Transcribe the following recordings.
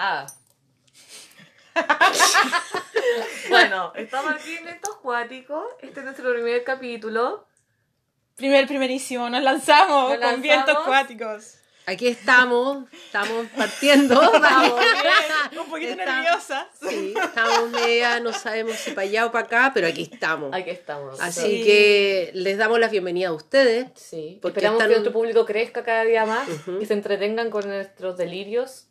Ah. bueno, estamos aquí en estos cuáticos. Este es nuestro primer capítulo. Primer, primerísimo, nos lanzamos Nos con vientos cuáticos. Aquí estamos, estamos partiendo. Vamos, Un poquito Está- nerviosa. Sí, estamos media, no sabemos si para allá o para acá, pero aquí estamos. Aquí estamos. Así Sí. que les damos la bienvenida a ustedes. Sí, Porque esperamos están- que nuestro público crezca cada día más y se entretengan con nuestros delirios.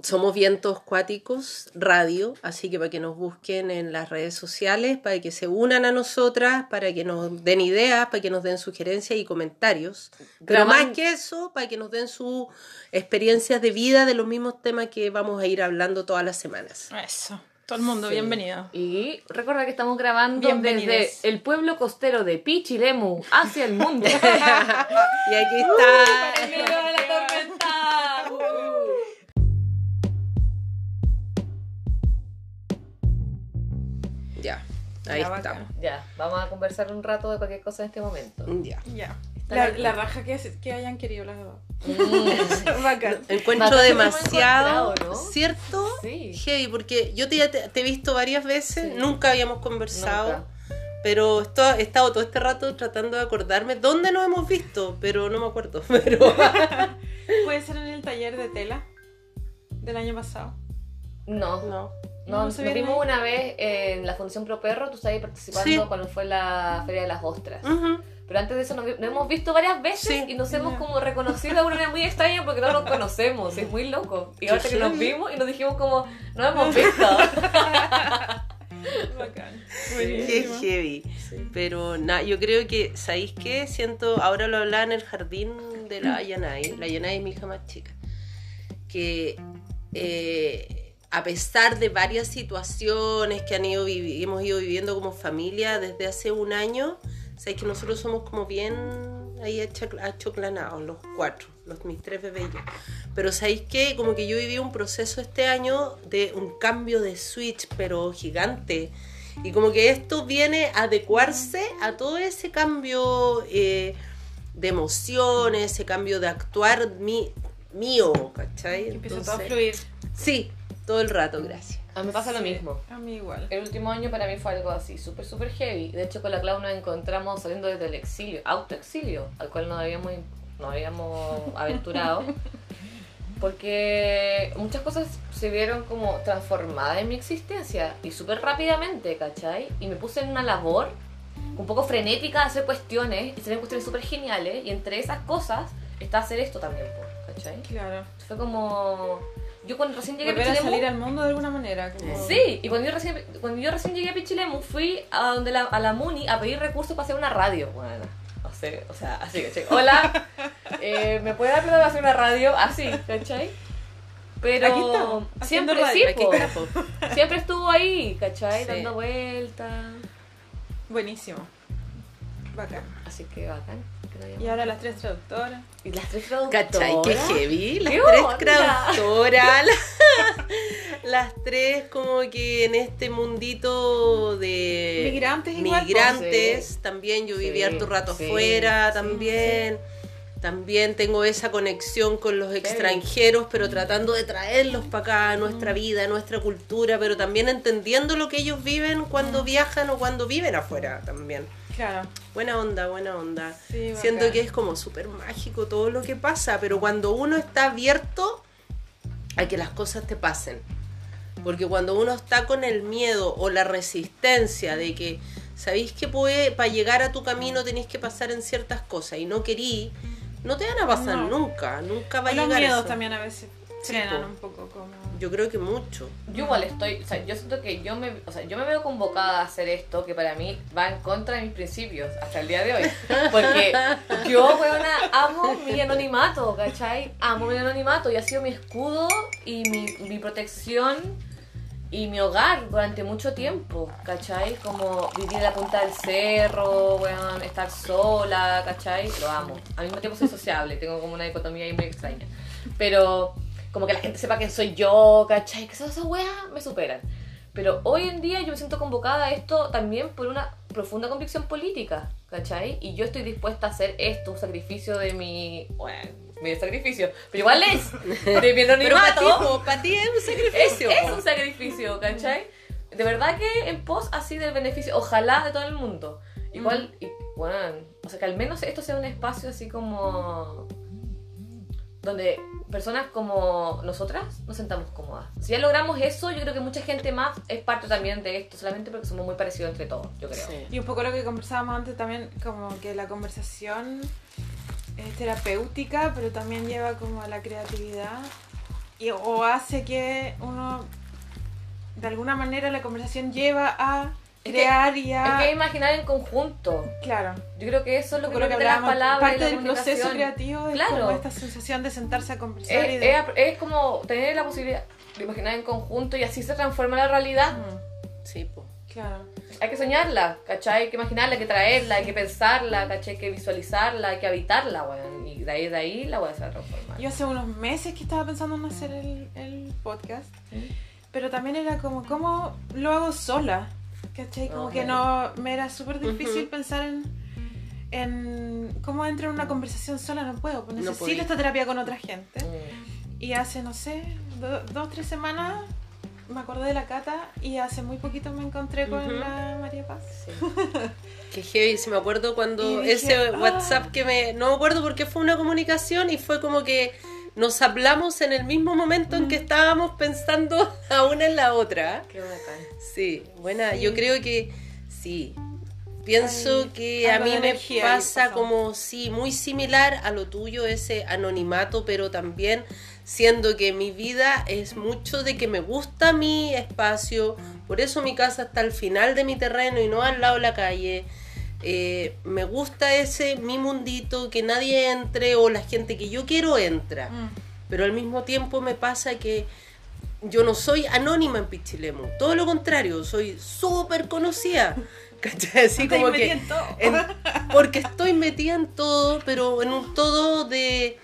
Somos Vientos Cuáticos Radio, así que para que nos busquen en las redes sociales, para que se unan a nosotras, para que nos den ideas, para que nos den sugerencias y comentarios. Pero Graban- más que eso, para que nos den sus experiencias de vida de los mismos temas que vamos a ir hablando todas las semanas. Eso. Todo el mundo, Sí. bienvenido. Y recuerda que estamos grabando desde el pueblo costero de Pichilemu hacia el mundo. Y aquí está. ¡En medio de la tormenta! Ya, ahí Ya, estamos. bacán. Ya, vamos a conversar un rato de cualquier cosa en este momento. Ya. Ya. La, raja que, que hayan querido las dos. Mm. Bacán. Encuentro demasiado. ¿cierto? Sí. Heavy, porque yo te, te- te he visto varias veces, Sí. nunca habíamos conversado, Nunca. pero esto, he estado todo este rato tratando de acordarme dónde nos hemos visto, pero no me acuerdo. Pero Puede ser en el taller de tela del año pasado. No, no. No, No nos vimos ahí. una vez en la Fundación Pro Perro, tú estabas ahí participando Sí. cuando fue la Feria de las Ostras. Ujú. Pero antes de eso nos, hemos visto varias veces Sí. y nos hemos como reconocido de una manera muy extraña porque no nos conocemos, es muy loco. Y ahora que nos vimos y nos dijimos como, no hemos visto. Bacán. Qué heavy. Pero nada, yo creo que, ¿sabéis qué? Siento, ahora lo hablaba en el jardín de la Yanai, la Yanai es mi hija más chica, que eh, a pesar de varias situaciones que han ido hemos ido viviendo como familia desde hace un año, sabéis que nosotros somos como bien ahí achoclanados, los cuatro, los, mis tres bebés yo. Pero sabéis que como que yo viví un proceso este año de un cambio de switch, pero gigante. Y como que esto viene a adecuarse a todo ese cambio eh, de emociones, ese cambio de actuar mío, ¿cachai? Y Empieza todo a Entonces- fluir. Sí, todo el rato, gracias. A mí me pasa lo Sí, mismo. A mí igual. El último año para mí fue algo así, súper, súper heavy. De hecho, con la Clau nos encontramos saliendo desde el exilio, autoexilio, al cual nos habíamos, nos habíamos aventurado. Porque muchas cosas se vieron como transformadas en mi existencia y súper rápidamente, ¿cachai? Y me puse en una labor un poco frenética de hacer cuestiones y ven cuestiones súper geniales. Y entre esas cosas está hacer esto también, ¿cachai? Claro. Fue como. Yo cuando recién llegué Volver a Pichilemu- salir al mundo de alguna manera. Como... Sí, y cuando yo recién, cuando yo recién llegué a Pichilemu fui a, donde la, a la MUNI a pedir recursos para hacer una radio. Bueno, o sea, o sea así, ¿cachai? Hola, eh, ¿me puede dar plata para hacer una radio? Así, ¿cachai? Pero Aquí siempre, sí, radio. Aquí está, po. siempre estuvo ahí, ¿cachai? Sí. Dando vueltas. Buenísimo. Bacán. Así que bacán. Y ahora las tres traductoras. Y las tres traductoras. ¿Cachai? Qué heavy. Las ¿Qué tres onda? traductoras. las tres como que en este mundito de Migrantes igual, pues. migrantes, Sí. también yo viví Sí, harto rato sí, afuera sí, también. También tengo esa conexión con los extranjeros, pero tratando de traerlos para acá, a nuestra vida, a nuestra cultura, pero también entendiendo lo que ellos viven cuando viajan o cuando viven afuera también. Claro. Buena onda, buena onda. Sí, Siento bacán. que es como súper mágico todo lo que pasa, pero cuando uno está abierto a que las cosas te pasen. Porque cuando uno está con el miedo o la resistencia de que sabéis que puede, para llegar a tu camino tenéis que pasar en ciertas cosas y no querí, no te van a pasar No. nunca, nunca va a Los llegar miedos eso. también a veces frenan un poco como... Yo creo que mucho. Yo igual estoy, o sea, yo siento que yo me, o sea, yo me veo convocada a hacer esto que para mí va en contra de mis principios hasta el día de hoy. Porque yo, weona, amo mi anonimato, ¿cachai? Amo mi anonimato y ha sido mi escudo y mi, mi protección y mi hogar durante mucho tiempo, ¿cachai? Como vivir en la punta del cerro, weón, estar sola, ¿cachai? Lo amo. Al mismo tiempo soy sociable, tengo como una dicotomía ahí muy extraña. Pero como que la gente sepa quién soy yo, ¿cachai? Que esas weas me superan. Pero hoy en día yo me siento convocada a esto también por una profunda convicción política, ¿cachai? Y yo estoy dispuesta a hacer esto, un sacrificio de mi, bueno, medio sacrificio. Pero igual es. De mi Pero para anonimato. ti, es un Es, sacrificio. es po. un sacrificio, ¿cachai? De verdad que en pos así del beneficio, ojalá de todo el mundo. Igual, y, bueno, o sea, que al menos esto sea un espacio así como. Donde personas como nosotras nos sentamos cómodas. Si ya logramos eso, yo creo que mucha gente más es parte también de esto, solamente porque somos muy parecidos entre todos, yo creo. Y un poco lo que conversábamos antes también, como que la conversación es terapéutica, pero también lleva como a la creatividad y, o hace que uno, de alguna manera, la conversación lleva a crear y Es a... que imaginar en conjunto. Claro, Yo creo que eso es lo que permite las palabras. parte y la del proceso creativo es Claro. como esta sensación de sentarse a conversar y Es, de... es- es como tener la posibilidad de imaginar en conjunto y así se transforma la realidad. Mm, Sí, po. claro. Hay que soñarla, ¿cachai? Hay que imaginarla, hay que traerla, hay que pensarla, ¿cachai? Hay que visualizarla, hay que habitarla, weón. Y de ahí, de ahí la va a transformar. Yo hace unos meses que estaba pensando en hacer el, el podcast, pero también era como, ¿cómo lo hago sola? ¿Cachai? Como que no, me era súper difícil pensar en, en cómo entro en una conversación sola, no puedo, pues necesito esta terapia con otra gente. Mm. Y hace, no sé, do- dos, tres semanas me acordé de la Cata y hace muy poquito me encontré con la María Paz. Sí. Qué heavy, si me acuerdo cuando dije, ese "Ah". WhatsApp que me... No me acuerdo porque fue una comunicación y fue como que nos hablamos en el mismo momento en que estábamos pensando a una en la otra. Qué bacán. Sí, buena, Sí. yo creo que sí. Pienso que a mí me pasa como, sí, muy similar a lo tuyo, ese anonimato, pero también siendo que mi vida es mucho de que me gusta mi espacio, por eso mi casa está al final de mi terreno y no al lado de la calle. Eh, me gusta ese mi mundito, que nadie entre o la gente que yo quiero entra Mm. pero al mismo tiempo me pasa que yo no soy anónima en Pichilemu, todo lo contrario, soy súper conocida. ¿Cachai? Así como que. en todo. en- porque estoy metida en todo, pero en un todo de.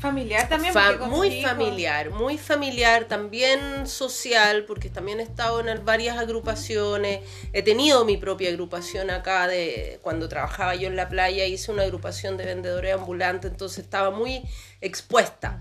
Familiar también. fa- muy familiar, muy familiar, también social, porque también he estado en varias agrupaciones. He tenido mi propia agrupación acá de cuando trabajaba yo en la playa, hice una agrupación de vendedores ambulantes, entonces estaba muy expuesta.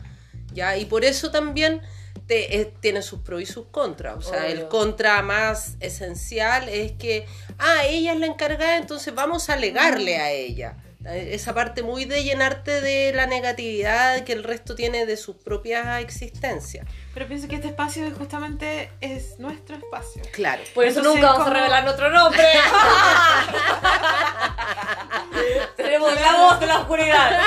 ¿ya? Y por eso también te- eh, tiene sus pros y sus contras. O sea, el contra más esencial es que, ah, ella es la encargada, entonces vamos a alegarle a ella. Eh, Esa parte muy de llenarte de la negatividad que el resto tiene de sus propias existencias. Pero pienso que este espacio justamente es nuestro espacio. Claro. Por eso Entonces, nunca vamos como- a revelar nuestro nombre. Tenemos la voz de la oscuridad.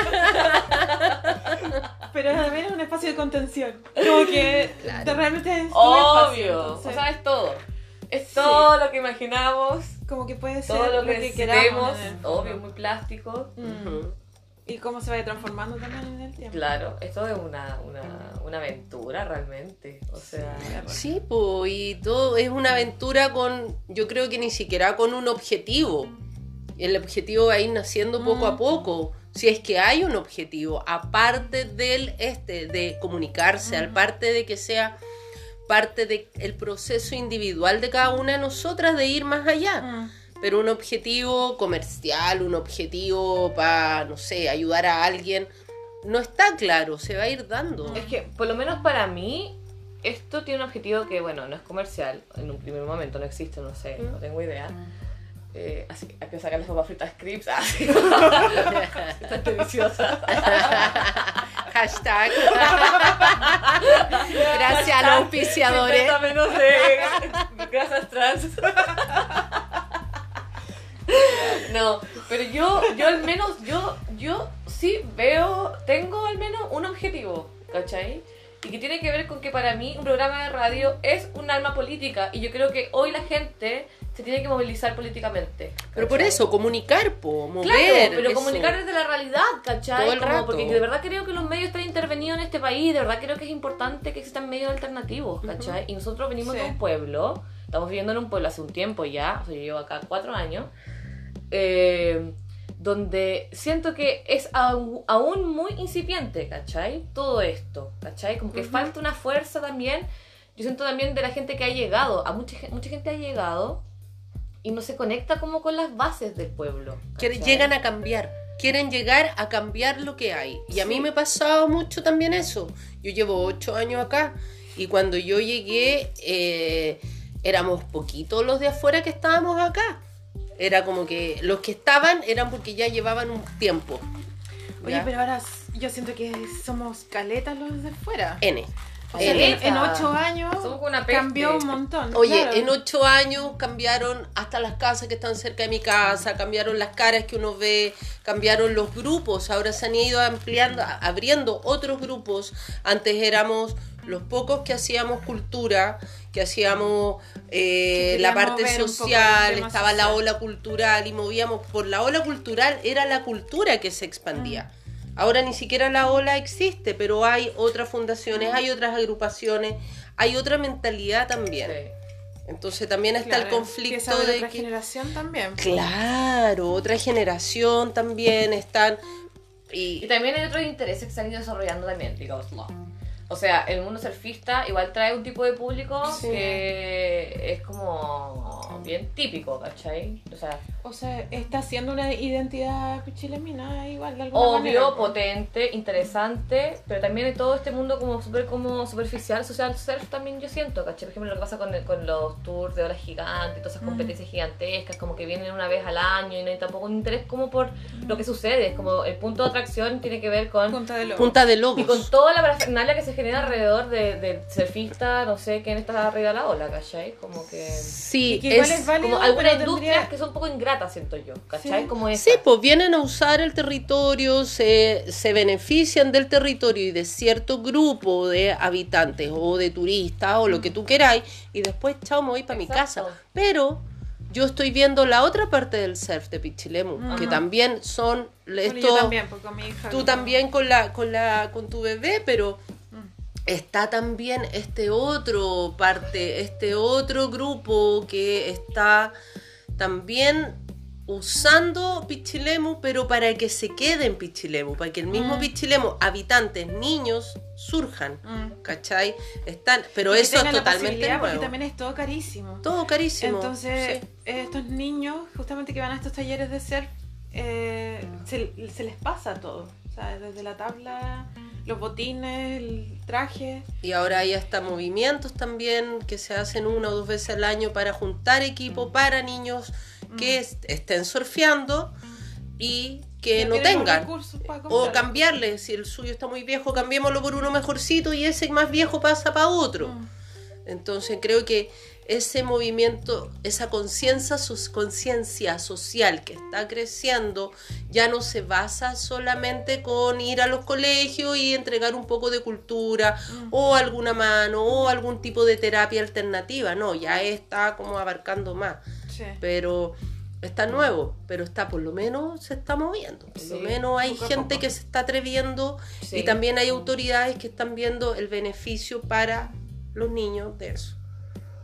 Pero también es un espacio de contención. Como que Claro. realmente es Obvio. espacio, O sea, es todo. Es Sí. todo lo que imaginamos, como que puede ser todo lo lo que, que queramos. Obvio, muy plástico. Mm. Y cómo se vaya transformando también en el tiempo. Claro, esto es una, una, una aventura realmente. O sea, Sí, pues, y todo es una aventura con, yo creo que ni siquiera con un objetivo. El objetivo va a ir naciendo poco a Mm. poco. Si es que hay un objetivo, aparte del este, de comunicarse, aparte de que sea parte del proceso individual de cada una de nosotras de ir más allá. Mm. Pero un objetivo comercial, un objetivo para, no sé, ayudar a alguien, no está claro, se va a ir dando. Es que, por lo menos para mí, esto tiene un objetivo que, bueno, no es comercial. En un primer momento no existe, no sé, no tengo idea. Eh, así que hay que sacar las papas fritas scripts. Así. Están deliciosas. Hashtag. Gracias a los auspiciadores. 50 menos de grasas trans. No, pero yo, yo al menos, yo, yo sí veo, tengo al menos un objetivo, ¿cachai? Y que tiene que ver con que para mí un programa de radio es un arma política y yo creo que hoy la gente se tiene que movilizar políticamente. Pero por ¿cachai? eso, comunicar, po, mover. Claro, pero eso. comunicar desde la realidad, ¿cachai? Todo el Como rato. Porque de verdad creo que los medios están intervenidos en este país, de verdad creo que es importante que existan medios alternativos, ¿cachai? Y nosotros venimos de Sí. un pueblo, estamos viviendo en un pueblo hace un tiempo ya, o sea, yo llevo acá cuatro años, eh, donde siento que es aún muy incipiente, ¿cachai? Todo esto, ¿cachai? Como que falta una fuerza también, yo siento también de la gente que ha llegado, a mucha, mucha gente ha llegado y no se conecta como con las bases del pueblo. ¿cachai? llegan a cambiar. quieren llegar a cambiar lo que hay. Y a mí me pasaba mucho también eso. Yo llevo ocho años acá y cuando yo llegué eh, éramos poquitos los de afuera que estábamos acá. Era como que los que estaban eran porque ya llevaban un tiempo. Oye, pero ahora yo siento que somos caletas los de fuera. N. O sea, N. en, en ocho años una cambió un montón. Oye, claro. en ocho años cambiaron hasta las casas que están cerca de mi casa, cambiaron las caras que uno ve, cambiaron los grupos, ahora se han ido ampliando, abriendo otros grupos. Antes éramos los pocos que hacíamos cultura, que hacíamos eh, Que la parte social, estaba la ola cultural y movíamos por la ola cultural, era la cultura que se expandía. Ahora ni siquiera la ola existe, pero hay otras fundaciones, hay otras agrupaciones, hay otra mentalidad también. Sí. Entonces también está Claro, el conflicto de otra que... generación también. Claro, otra generación también están... Y Y, también hay otros intereses que se han ido desarrollando también, digámoslo. O sea, el mundo surfista igual trae un tipo de público Sí. que es como bien típico, ¿cachai? O sea, O sea, está siendo una identidad pichilemina igual de alguna obvio, manera. potente, interesante, pero también hay todo este mundo como súper como superficial, social surf también yo siento, ¿cachai? Por ejemplo, lo que pasa con, con los tours de olas gigantes, todas esas Mm. competencias gigantescas, como que vienen una vez al año y no hay tampoco un interés como por lo que sucede, es como el punto de atracción tiene que ver con... Punta de lobo. punta de Y con lobos. toda la parafernalia que se genera alrededor de- del surfista, no sé quién está arriba de la ola, ¿cachai? Como que... Sí, que igual es- es válido, Como algunas industrias tendría- que son un poco ingratas, siento yo, ¿cachai? Sí. Como esa. Sí, pues vienen a usar el territorio, se, se benefician del territorio y de cierto grupo de habitantes o de turistas o lo que tú queráis y después, chao, me voy para mi casa. Pero yo estoy viendo la otra parte del surf de Pichilemu, que también son Bueno, estos... yo también, porque con mi hija. tú también con la con la con tu bebé pero. Está también este otro parte este otro grupo que está también usando Pichilemu pero para que se quede en Pichilemu para que el mismo Mm. Pichilemu habitantes niños surjan Mm. ¿cachai? están pero Y eso es totalmente posibilidad, Porque nuevo también es todo carísimo. todo carísimo Entonces, sí. estos niños, justamente que van a estos talleres de surf, eh, se, se les pasa todo. O sea, desde la tabla, los botines, el traje. Y ahora hay hasta movimientos también que se hacen una o dos veces al año para juntar equipo para niños que Mm. est- estén surfeando y que no tengan. O cambiarle, si el suyo está muy viejo, cambiémoslo por uno mejorcito y ese más viejo pasa para otro. Mm. Entonces creo que ese movimiento, esa conciencia conciencia social que está creciendo, ya no se basa solamente con ir a los colegios y entregar un poco de cultura Mm. o alguna mano o algún tipo de terapia alternativa, no, ya está como abarcando más, Sí. pero está nuevo, pero está por lo menos se está moviendo, por lo menos hay gente que se está atreviendo Sí. y también hay autoridades que están viendo el beneficio para los niños de eso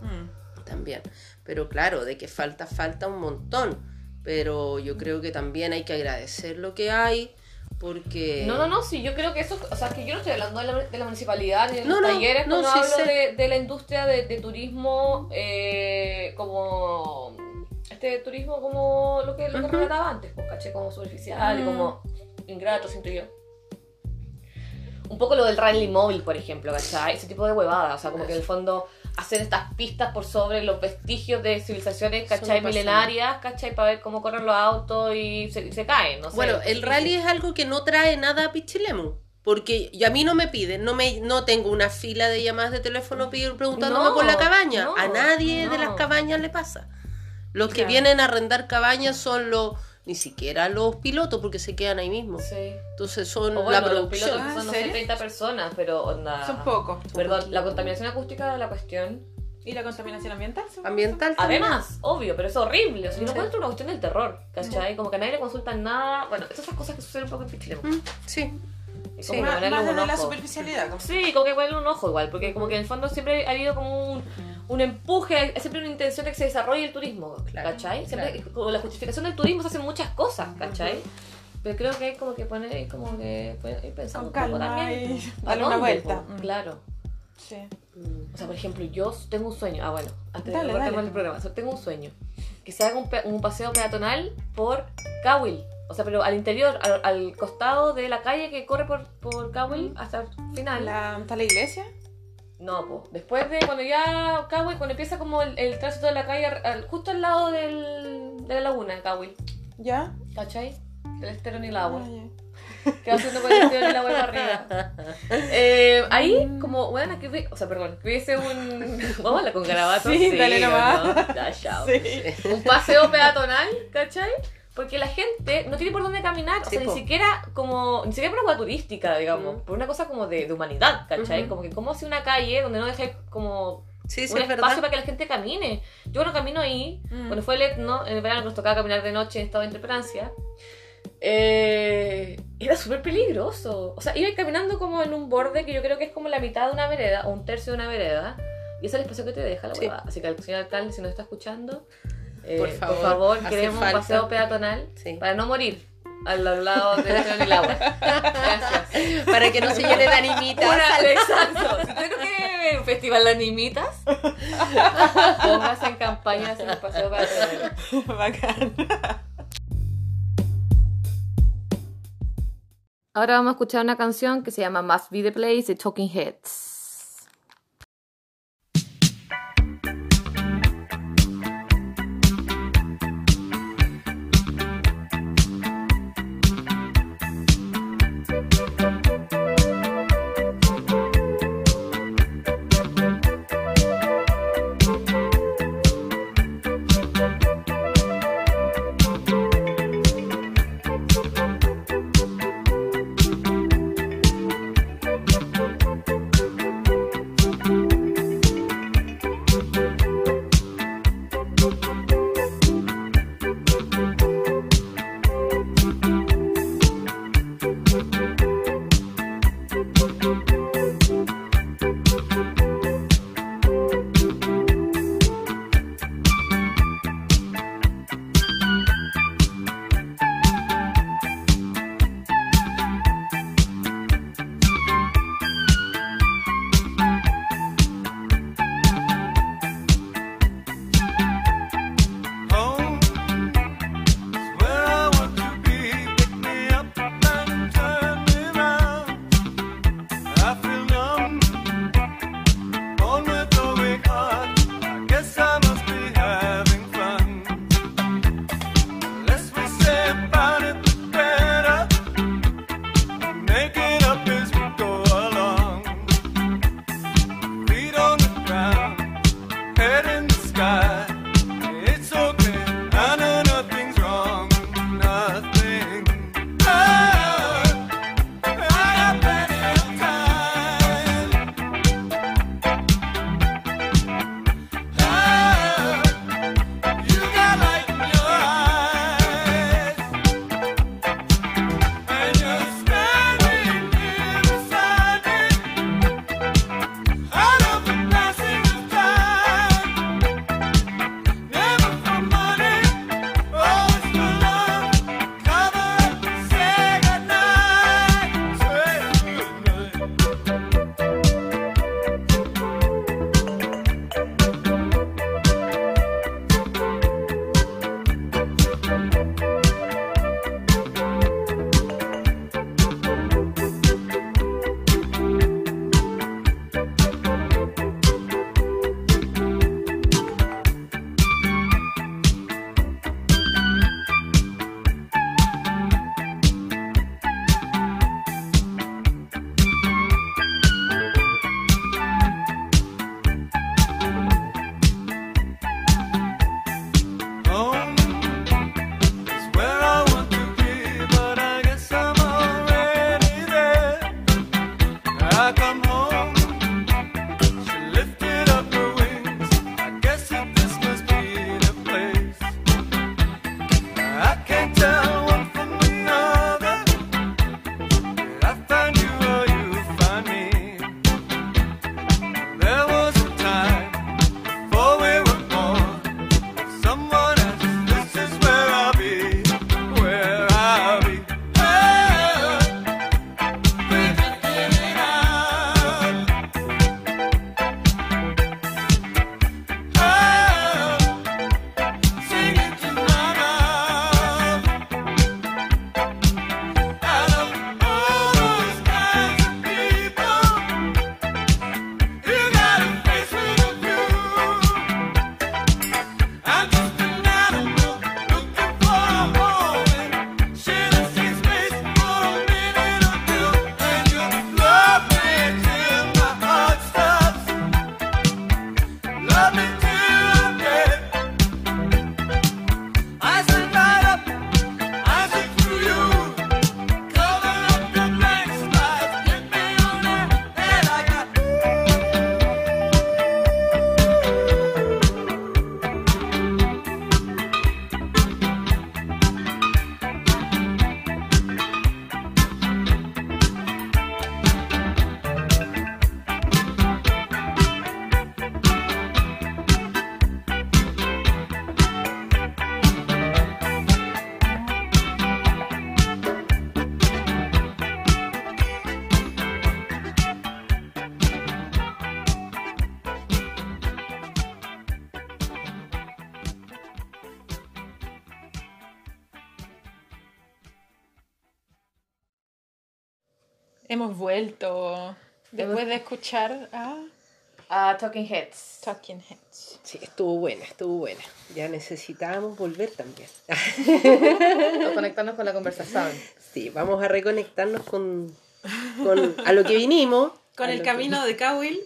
Mm. También. Pero claro, de que falta, falta un montón. Pero yo creo que también hay que agradecer lo que hay, porque... No, no, no, sí, yo creo que eso, o sea, que yo no estoy hablando de la, de la municipalidad ni de No, los no, talleres, no, cuando sí hablo de, de la industria de, de turismo, eh, como este turismo como lo que, lo que Ujú. relataba antes, pues, caché, como superficial y Mm. como ingrato, siento yo. Un poco lo del rally móvil, por ejemplo, ¿cachai? Ese tipo de huevadas, o sea, como que en el fondo hacer estas pistas por sobre los vestigios de civilizaciones, ¿cachai? Milenarias, ¿cachai? Para ver cómo corren los autos y se, caen, no sé. Bueno, el rally es algo que no trae nada a Pichilemu. Porque y a mí no me piden, no me no tengo una fila de llamadas de teléfono preguntándome No, por la cabaña. no, a nadie de las cabañas le pasa. Los que vienen a arrendar cabañas son los, ni siquiera los pilotos, porque se quedan ahí mismo. Sí. Entonces son bueno, la los producción. pilotos Ah, son, ¿en no sé, serio? 30 personas, pero onda... Son pocos. Perdón, la contaminación acústica de la cuestión. ¿Y la contaminación ambiental? Ambiental también. Además, obvio, pero es horrible. O sea, no encuentro una cuestión del terror, ¿cachai? Como que a nadie le consultan nada. Bueno, esas son cosas que suceden un poco en Pichilemu. Mm, Sí. Sí. como que Más, más desde la ojo. superficialidad. como- Sí, como que ponerle un ojo igual, porque como que en el fondo siempre ha habido como un, un empuje, siempre una intención de que se desarrolle el turismo, Claro, ¿cachai? Siempre, claro. con la justificación del turismo se hacen muchas cosas, ¿cachai? Pero creo que hay como que poner como que ir pensando Con un poco calma también. y ¿a darle una vuelta. Mm. Claro. Sí. Mm. O sea, por ejemplo, yo tengo un sueño. Ah, bueno, antes Dale, de dale. el programa. tengo un sueño. Que se haga un, un paseo peatonal por Cawil. O sea, pero al interior, al, al costado de la calle que corre por, por Cowell hasta el final. La, ¿Está la iglesia? No, pues. Después de cuando ya Cowell, cuando empieza como el, el tránsito de la calle, al- justo al lado del, de la laguna, Cowell. ¿Ya? ¿Cachai? Del estero ni el agua. Ah, ya. que va haciendo con el estero ni el agua para arriba. Eh, ahí, como, bueno, que vi- o sea, perdón, que hubiese un. Vamos a hablar con garabato. Sí, dale ¿o nomás. no? Ya. Sí. Un paseo peatonal, ¿cachai? Porque la gente no tiene por dónde caminar, o Sí, sea, ni po. siquiera como, ni siquiera por una hueá turística, digamos, por una cosa como de, de humanidad, ¿cachai? Como que como si una calle donde no deje como Sí, sí, un es espacio verdad. para que la gente camine. Yo cuando camino ahí, Mm. cuando fue el etno, en el verano nos tocaba caminar de noche en estado de intemperancia, eh, era súper peligroso. O sea, iba caminando como en un borde que yo creo que es como la mitad de una vereda o un tercio de una vereda. Y ese es el espacio que te deja la Sí. Así que al señor alcalde, si nos está escuchando, eh, Por por favor, favor, hace queremos falta. un paseo peatonal Sí. para no morir al, lado del agua. Gracias. Para que no se llene de animitas. Una, exacto. Si usted ver un festival de animitas, póngase en campaña de hacer un paseo peatonal. Bacán. Ahora vamos a escuchar una canción que se llama Must Be the Place de Talking Heads. Hemos vuelto después de escuchar a A Talking Heads. Talking Heads. Sí, estuvo buena, estuvo buena. Ya necesitábamos volver también. O conectarnos con la conversación. Sí, vamos a reconectarnos con, con a lo que vinimos. Con el camino de Cowell.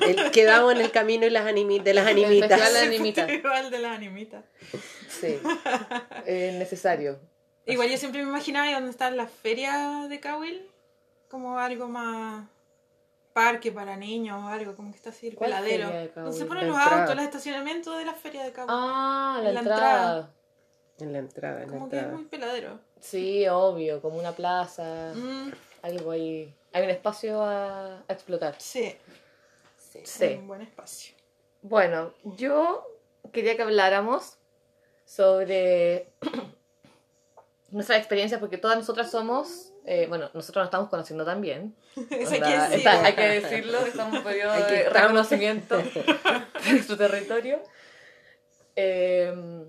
que- el- quedamos en el camino y las animi- de las El animitas. festival de animitas. Igual de las animitas. Sí. Es necesario. Igual yo siempre me imaginaba dónde están las ferias de Cowell como algo más parque para niños o algo, como que está así el ¿Cuál peladero. feria de Donde se ponen La los entrada. autos, los estacionamientos de las ferias de Cowell. Ah, la, En la entrada. En la entrada, en la como que es entrada. muy peladero. Sí, obvio, como una plaza. Mm, Algo ahí. Hay un espacio a, a explotar. sí, Sí. Sí. un buen espacio. Bueno, yo quería que habláramos sobre nuestras experiencias, porque todas nosotras somos, eh, bueno, nosotros nos estamos conociendo también. Eso hay que decirlo. está- hay que decirlo, estamos en un periodo de reconocimiento de nuestro territorio. Eh,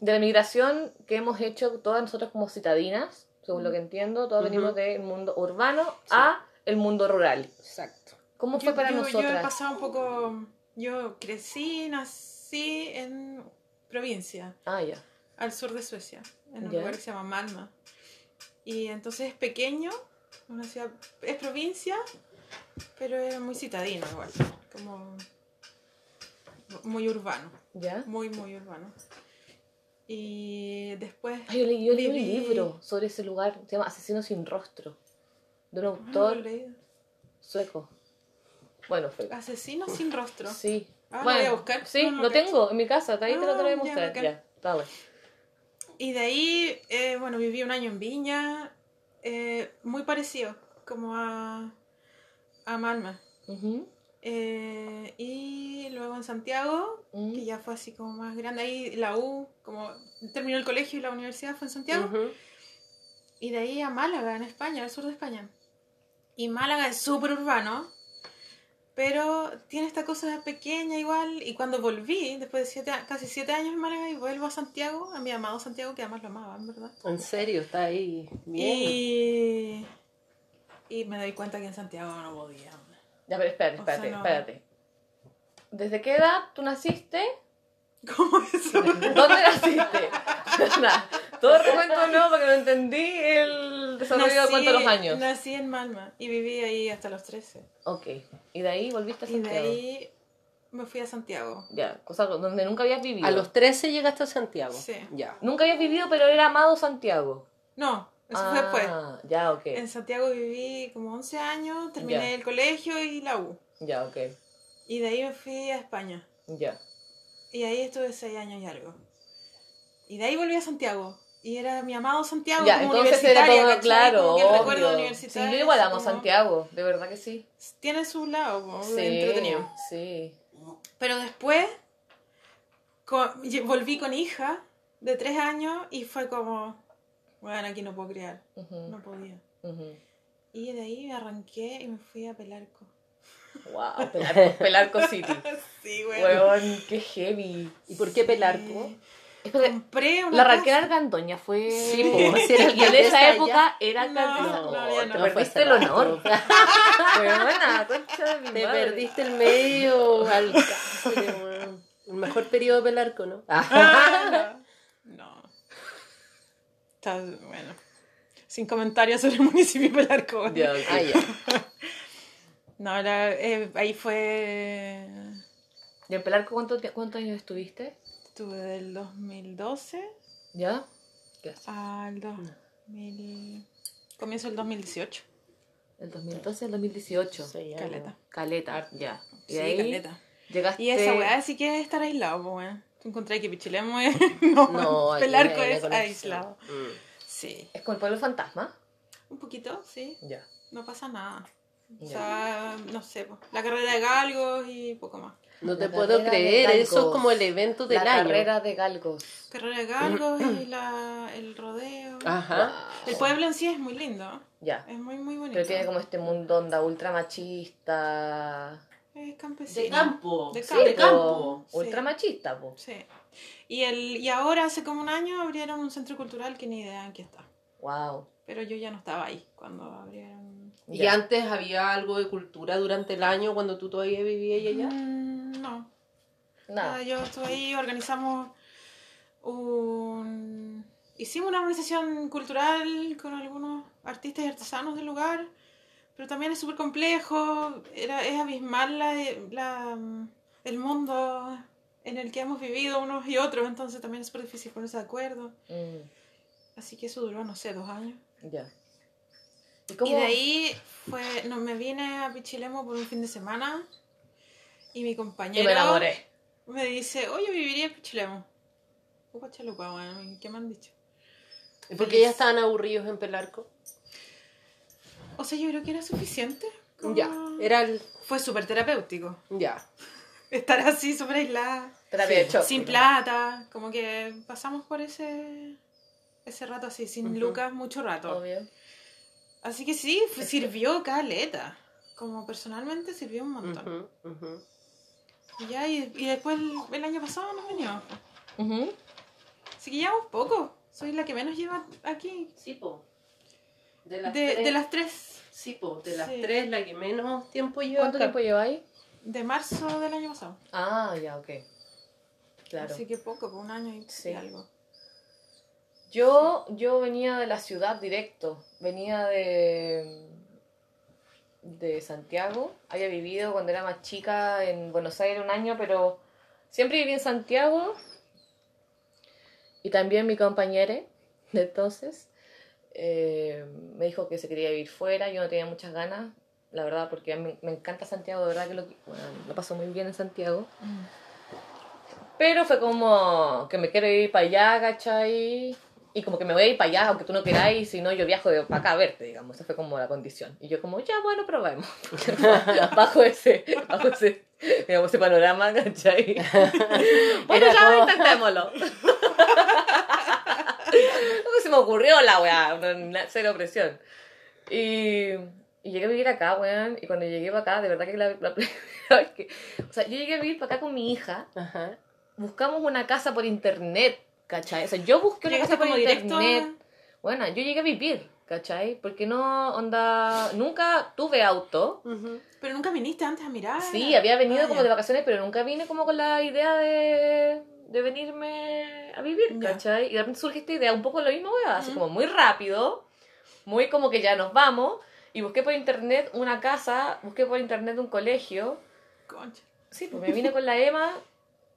de la migración que hemos hecho todas nosotras como citadinas, según lo que entiendo, todos venimos del mundo urbano a el mundo rural. Exacto. ¿Cómo fue Yo- para yo, Yo he nosotras? pasado un poco. Yo crecí, nací en provincia, Ah, ya. al sur de Suecia, en un Ya. lugar que se llama Malma. Y entonces es pequeño, una ciudad, es provincia, pero es muy citadino igual, como muy urbano, ¿Ya? muy, muy urbano. Y después... Ay, yo leí, yo leí un libro sobre ese lugar, se llama Asesino sin rostro, de un Ah, no autor leído. sueco. Bueno, fue. Asesino sin rostro. Sí. Ah, lo bueno, voy a buscar. Sí, No, no lo tengo en mi casa, ahí te lo Ah, voy a ya, mostrar. Ya, dale. Y de ahí, eh, bueno, viví un año en Viña, eh, muy parecido, como a, a Malma. Eh, y luego en Santiago, Mm. que ya fue así como más grande, ahí la U, como terminó el colegio y la universidad fue en Santiago. Ujú. Y de ahí a Málaga, en España, al sur de España. Y Málaga es súper urbano, pero tiene esta cosa pequeña igual. Y cuando volví, después de siete, casi siete años en Málaga, y vuelvo a Santiago, a mi amado Santiago, que además lo amaba, en verdad. En serio, está ahí. Bien. Y, y me doy cuenta que en Santiago no podía. Ya, pero espérate, O sea, espérate, no. espérate. ¿Desde qué edad tú naciste? ¿Cómo eso? ¿Dónde naciste? Nada, todo recuento no, porque no entendí el desarrollo de cuánto los años. Nací en Malma y viví ahí hasta los 13. Ok, y de ahí volviste a Y de Santiago. ahí me fui a Santiago. Ya, cosa donde nunca habías vivido. A los 13 llegaste a Santiago. Sí. Ya. Nunca habías vivido, pero era amado Santiago. No, eso fue después. Ah, ya, ok. En Santiago viví como 11 años, terminé Ya. el colegio y la U. Ya, ok. Y de ahí me fui a España. Ya. Y ahí estuve 6 años y algo. Y de ahí volví a Santiago. Y era mi amado Santiago Ya, como entonces era universitaria, todo ¿cachai? claro, Como que el recuerdo obvio. Sí, universitario. yo igual amo como- Santiago, de verdad que sí. Tiene su lado, po, Sí, entretenido. sí. Pero después volví con hija de 3 años y fue como, bueno, aquí no puedo criar. Ujú, No podía. Y de ahí me arranqué y me fui a Pelarco. Wow, Pelarco, Pelarco City. Sí, Weón, qué heavy. ¿Y por qué Pelarco? Compré una la Raquel casa. Argandoña fue. Sí, po, si esa época era No, no, no. perdiste el honor. Weona, concha de mi Te madre. perdiste el medio alcance, weón. El mejor periodo de Pelarco, ¿no? Ah, no. Está bueno. Sin comentarios sobre el municipio de Pelarco. Ya, ok. Ah, ya. No, la- eh, ahí fue. ¿Y en Pelarco cuánto cuántos años estuviste? Estuve del 2012 ¿Ya? al 2000. Comienzo del 2018. El 2012 al 2018. Sí, ya, Caleta. Caleta, ya. Y Sí, ahí caleta. llegaste. Y esa weá sí que es estar aislado, pues. Tú encontré que Pichilemo es. No, No, no hay es aislado. Mm. Sí. ¿Es con el pueblo fantasma? Un poquito, sí. Ya. No pasa nada. O Ya. sea, no sé, po. la carrera de galgos y poco más. No te La puedo creer, eso es como el evento del la año. carrera de galgos. Carrera de galgos y la, el rodeo. Ajá. El pueblo en sí es muy lindo. Ya. Es muy, muy bonito. Pero tiene como este mundo onda ultra machista. Es campesino. De campo. De Sí, campo. de campo. Sí. Ultra machista, po. Sí. Y, el, y ahora, hace como un año, abrieron un centro cultural que ni idea en qué está. Wow. pero yo ya no estaba ahí cuando abrieron. ¿Y Ya. antes había algo de cultura durante el año cuando tú todavía vivías allá? Mm, no. Nada. Ah, Yo estuve ahí, organizamos un... Hicimos una organización cultural con algunos artistas y artesanos del lugar, pero también es súper complejo, era, es abismal la, la- el mundo en el que hemos vivido unos y otros, entonces también es súper difícil ponerse de acuerdo. Mm, Así que eso duró, no sé, dos años. ya. ¿Y, de ahí fue, no, me vine a Pichilemo por un fin de semana y mi Y compañero... me enamoré. Me dice, oye, viviría en Pichilemu. Upa chalupa, weón, ¿qué me han dicho? ¿Y por qué ya estaban aburridos en Pelarco? O sea, yo creo que era suficiente. como- Ya, era el... Fue súper terapéutico. Ya. Estar así, súper aislada, Terapia de shock. sin plata. Como que pasamos por ese ese rato así, sin lucas, mucho rato. Obvio. Así que sí, fue- sirvió caleta. Como personalmente sirvió un montón. Y ya, y, y después el, el año pasado nos venimos. Ujú. Así que llevamos poco. Soy la que menos lleva aquí. Sí, po. De las De, tres. de las tres. Sí, po. De las Sí. tres, la que menos tiempo lleva. ¿Cuánto acá. tiempo lleváis? De marzo del año pasado. Ah, ya, ok. Claro. Así que poco, por un año y, Sí. y algo. Yo, yo venía de la ciudad directo. Venía de, de Santiago. Había vivido cuando era más chica en Buenos Aires un año, pero siempre viví en Santiago. Y también mi compañera de entonces eh, me dijo que se quería vivir fuera. Yo no tenía muchas ganas, la verdad, porque a mí me encanta Santiago, de verdad que lo, bueno, lo paso muy bien en Santiago. Pero fue como que me quiero ir para allá, ¿cachai? Y como que me voy a ir para allá, aunque tú no queráis, si no, yo viajo de para acá a verte, digamos. Esa fue como la condición. Y yo como, ya, bueno, probemos. bajo ese, bajo ese, digamos, ese panorama, ¿cachai? bueno, Era ya, todo- intentémoslo. Como se me ocurrió la weá, cero presión. Y, y llegué a vivir acá, weón, y cuando llegué para acá, de verdad que la, la primera vez que... O sea, yo llegué a vivir para acá con mi hija, Ajá. buscamos una casa por internet, ¿cachai? O sea, yo busqué una casa como directo internet. Bueno, yo llegué a vivir, ¿cachai? Porque no, onda, nunca tuve auto. Ujú. Pero nunca viniste antes a mirar. Sí, había venido Ah, como de vacaciones, pero nunca vine como con la idea de, de venirme a vivir, Ya. ¿cachai? Y de repente surge esta idea, un poco lo mismo, weá, así Ujú. como muy rápido, muy como que ya nos vamos. Y busqué por internet una casa, busqué por internet un colegio. Concha. Sí, pues me vine con la Emma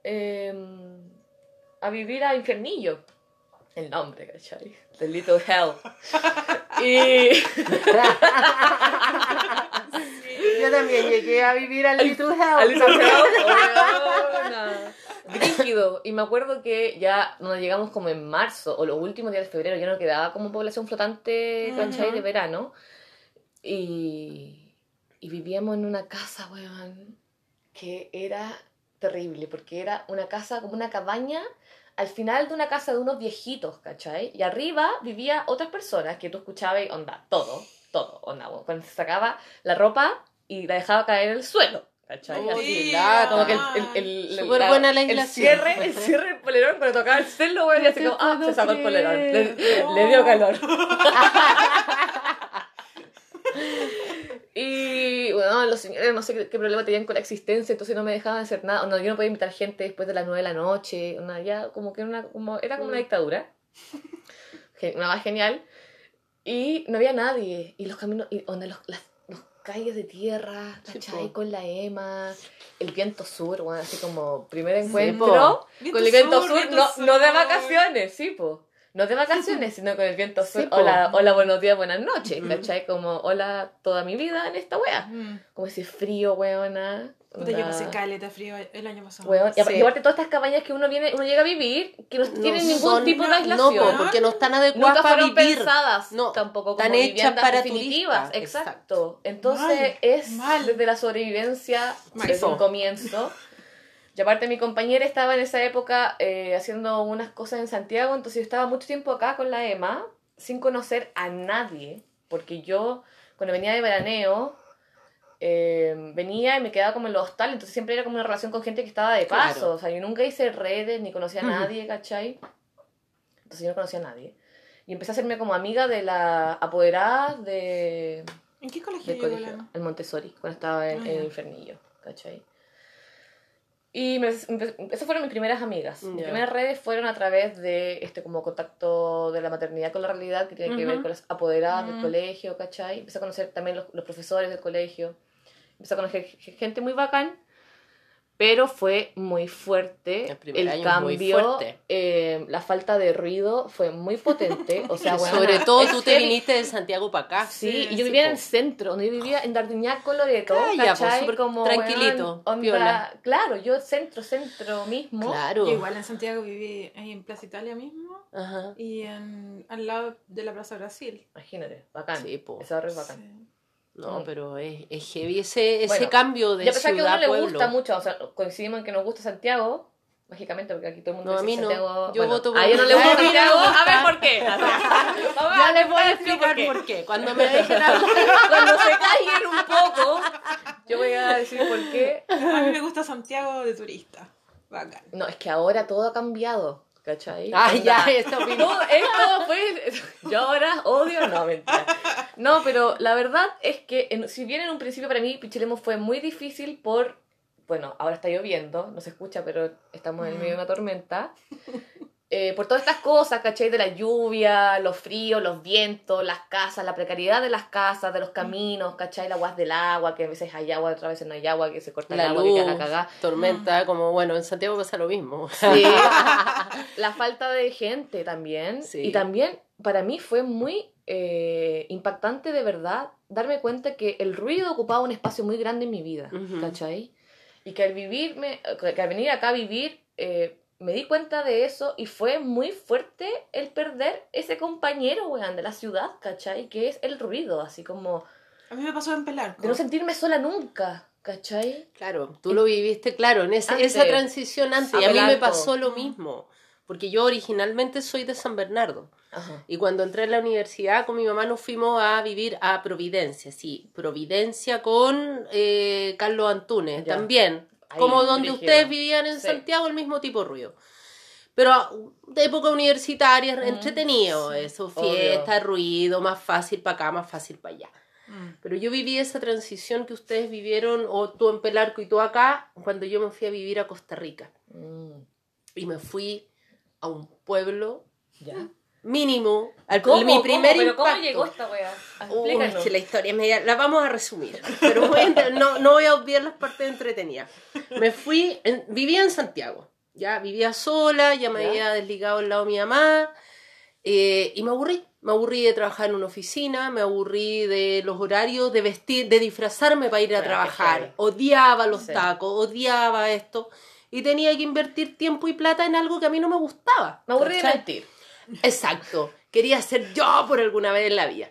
eh, a vivir a Infernillo. El nombre, ¿cachai? The Little Hell. Y. Yo también llegué a vivir al Little Hell. Al Little Hell. Brígido. Y me acuerdo que ya nos llegamos como en marzo o los últimos días de febrero, ya no quedaba como población flotante, ¿cachai? De verano. Y, y vivíamos en una casa, weón, que era terrible, porque era una casa como una cabaña al final de una casa de unos viejitos, ¿cachai? Y arriba vivía otras personas que tú escuchabas y onda, todo, todo, onda, cuando se sacaba la ropa y la dejaba caer en el suelo, ¿cachai? Oh, Así. Como que el, el, el, Súper la- buena la el cierre, el cierre del polerón, cuando tocaba el celo, weón, y así No como, ah, se sacó el polerón. Le, le dio calor. Los señores no sé qué, qué problema tenían con la existencia, entonces no me dejaban hacer nada. No, yo no podía invitar gente después de las 9 de la noche. Una, ya como que era, una, como, era como una dictadura. Gen- Una más genial. Y no había nadie. Y los caminos, y donde los, las los calles de tierra, Sí, po. Con la Ema, el viento sur, bueno, así como primer Sí, encuentro. Viento con el viento sur, sur, viento no, no de sur. vacaciones, sí, po. No de vacaciones, sino con el viento sur. Sí, hola, hola, buenos días, buenas noches, Ujú. ¿cachai? Como, hola, toda mi vida en esta wea. Mm. Como ese frío, weona. Puta, yo pasé caleta frío el año pasado. Apa- Sí. y aparte todas estas cabañas que uno viene, uno llega a vivir, que no, No tienen ningún son- tipo de aislación. No, po, porque no están adecuadas Nunca para fueron vivir. pensadas No, tampoco como están hechas viviendas para definitivas. turistas, Exacto. Entonces Mal, es mal. desde la sobrevivencia desde un comienzo. Y aparte mi compañera estaba en esa época eh, haciendo unas cosas en Santiago, entonces yo estaba mucho tiempo acá con la Emma, sin conocer a nadie, porque yo cuando venía de veraneo eh, venía y me quedaba como en los hostales, entonces siempre era como una relación con gente que estaba de paso, Claro. o sea, yo nunca hice redes ni conocía a nadie, ¿cachai? Entonces yo no conocía a nadie. Y empecé a hacerme como amiga de la apoderada de, ¿En qué colegio del colegio, el Montessori, cuando estaba en, Ah, en el Infernillo, ¿cachai? Y me- empe- esas fueron mis primeras amigas. Mis Ya. primeras redes fueron a través de este como contacto de la maternidad con la realidad, que tiene que ver con las apoderadas del Mm. colegio, ¿cachai? Empecé a conocer también los, los profesores del colegio. Empecé a conocer gente muy bacán, pero fue muy fuerte El primer el año es muy cambio. fuerte. eh, la falta de ruido fue muy potente. O sea, bueno, Sobre todo tú te heavy. viniste de Santiago para acá. Sí, Sí, y yo sí, vivía en el centro, yo vivía en Dardiñac, Loreto, Calla, po, ¿cachai? súper como, tranquilito, weón, onda- piola. Claro, yo centro, centro mismo. Claro. Yo igual en Santiago viví ahí en Plaza Italia mismo Ajá. y en, al lado de la Plaza Brasil. Imagínate, bacán. Sí, po. Es bacán. No, Mm. pero es, es heavy ese, ese Bueno, cambio de Y a pesar que a ciudad uno le gusta mucho, o sea, coincidimos en que nos gusta Santiago, mágicamente, porque aquí todo el mundo No, a dice mí no. Santiago. Yo voto por A ella no le Santiago. gusta A mí no me Santiago, a ver por qué. Ya a- les voy a explicar por qué. Cuando me dejen hablar. Cuando se callen un poco, yo voy a decir por qué. A mí me gusta Santiago de turista. Bacán. No, es que ahora todo ha cambiado, ¿cachai? Ah, Onda, ya, opinión. No, esto fue. Yo ahora odio, no, mentira. No, pero la verdad es que, en- si bien en un principio para mí Pichilemu fue muy difícil por. Bueno, ahora está lloviendo, no se escucha, pero estamos en el medio de una tormenta. Eh, por todas estas cosas, ¿cachai? De la lluvia, los fríos, los vientos, las casas, la precariedad de las casas, de los caminos, ¿cachai? La aguas del agua, que a veces hay agua, otras veces no hay agua, que se corta el La agua, que luz, queda la cagada. tormenta, como bueno, en Santiago pasa lo mismo. Sí. la falta de gente también. Sí. Y también para mí fue muy eh, impactante de verdad darme cuenta que el ruido ocupaba un espacio muy grande en mi vida, Ujú. ¿cachai? Y que al vivirme, que al venir acá a vivir, eh, me di cuenta de eso y fue muy fuerte el perder ese compañero, weón, de la ciudad, ¿cachai? Que es el ruido, así como A mí me pasó en Pelarco. de no sentirme sola nunca, ¿cachai? Claro, tú lo viviste, claro, en ese- Antes. esa transición antes. A Y a mí me pasó lo mismo. Porque yo originalmente soy de San Bernardo. Ajá. Y cuando entré a la universidad con mi mamá nos fuimos a vivir a Providencia, sí, Providencia con eh, Carlos Antunes Ya. también, como donde ustedes vivían en Sí. Santiago, el mismo tipo de ruido. Pero de época universitaria, Mm, entretenido sí, eso, obvio. fiesta, ruido, más fácil para acá, más fácil para allá. Mm. Pero yo viví esa transición que ustedes vivieron, o tú en Pelarco y tú acá, cuando yo me fui a vivir a Costa Rica. Mm, Y me fui a un pueblo ya. Mínimo. Al, ¿Cómo? mi ¿Cómo? primer ¿Pero cómo impacto. llegó esta weá? Uy, Explícanos. es que la historia es media, la vamos a resumir, pero voy a no, no voy a obviar las partes entretenidas. Me fui, en- vivía en Santiago, ya vivía sola, ya me Ya. había desligado al lado de mi mamá eh, y me aburrí. Me aburrí de trabajar en una oficina, me aburrí de los horarios, de vestir, de disfrazarme para ir a trabajar. Odiaba los Sí. tacos, odiaba esto. Y tenía que invertir tiempo y plata en algo que a mí no me gustaba. Me aburrí de mentir. Exacto. Quería ser yo por alguna vez en la vida.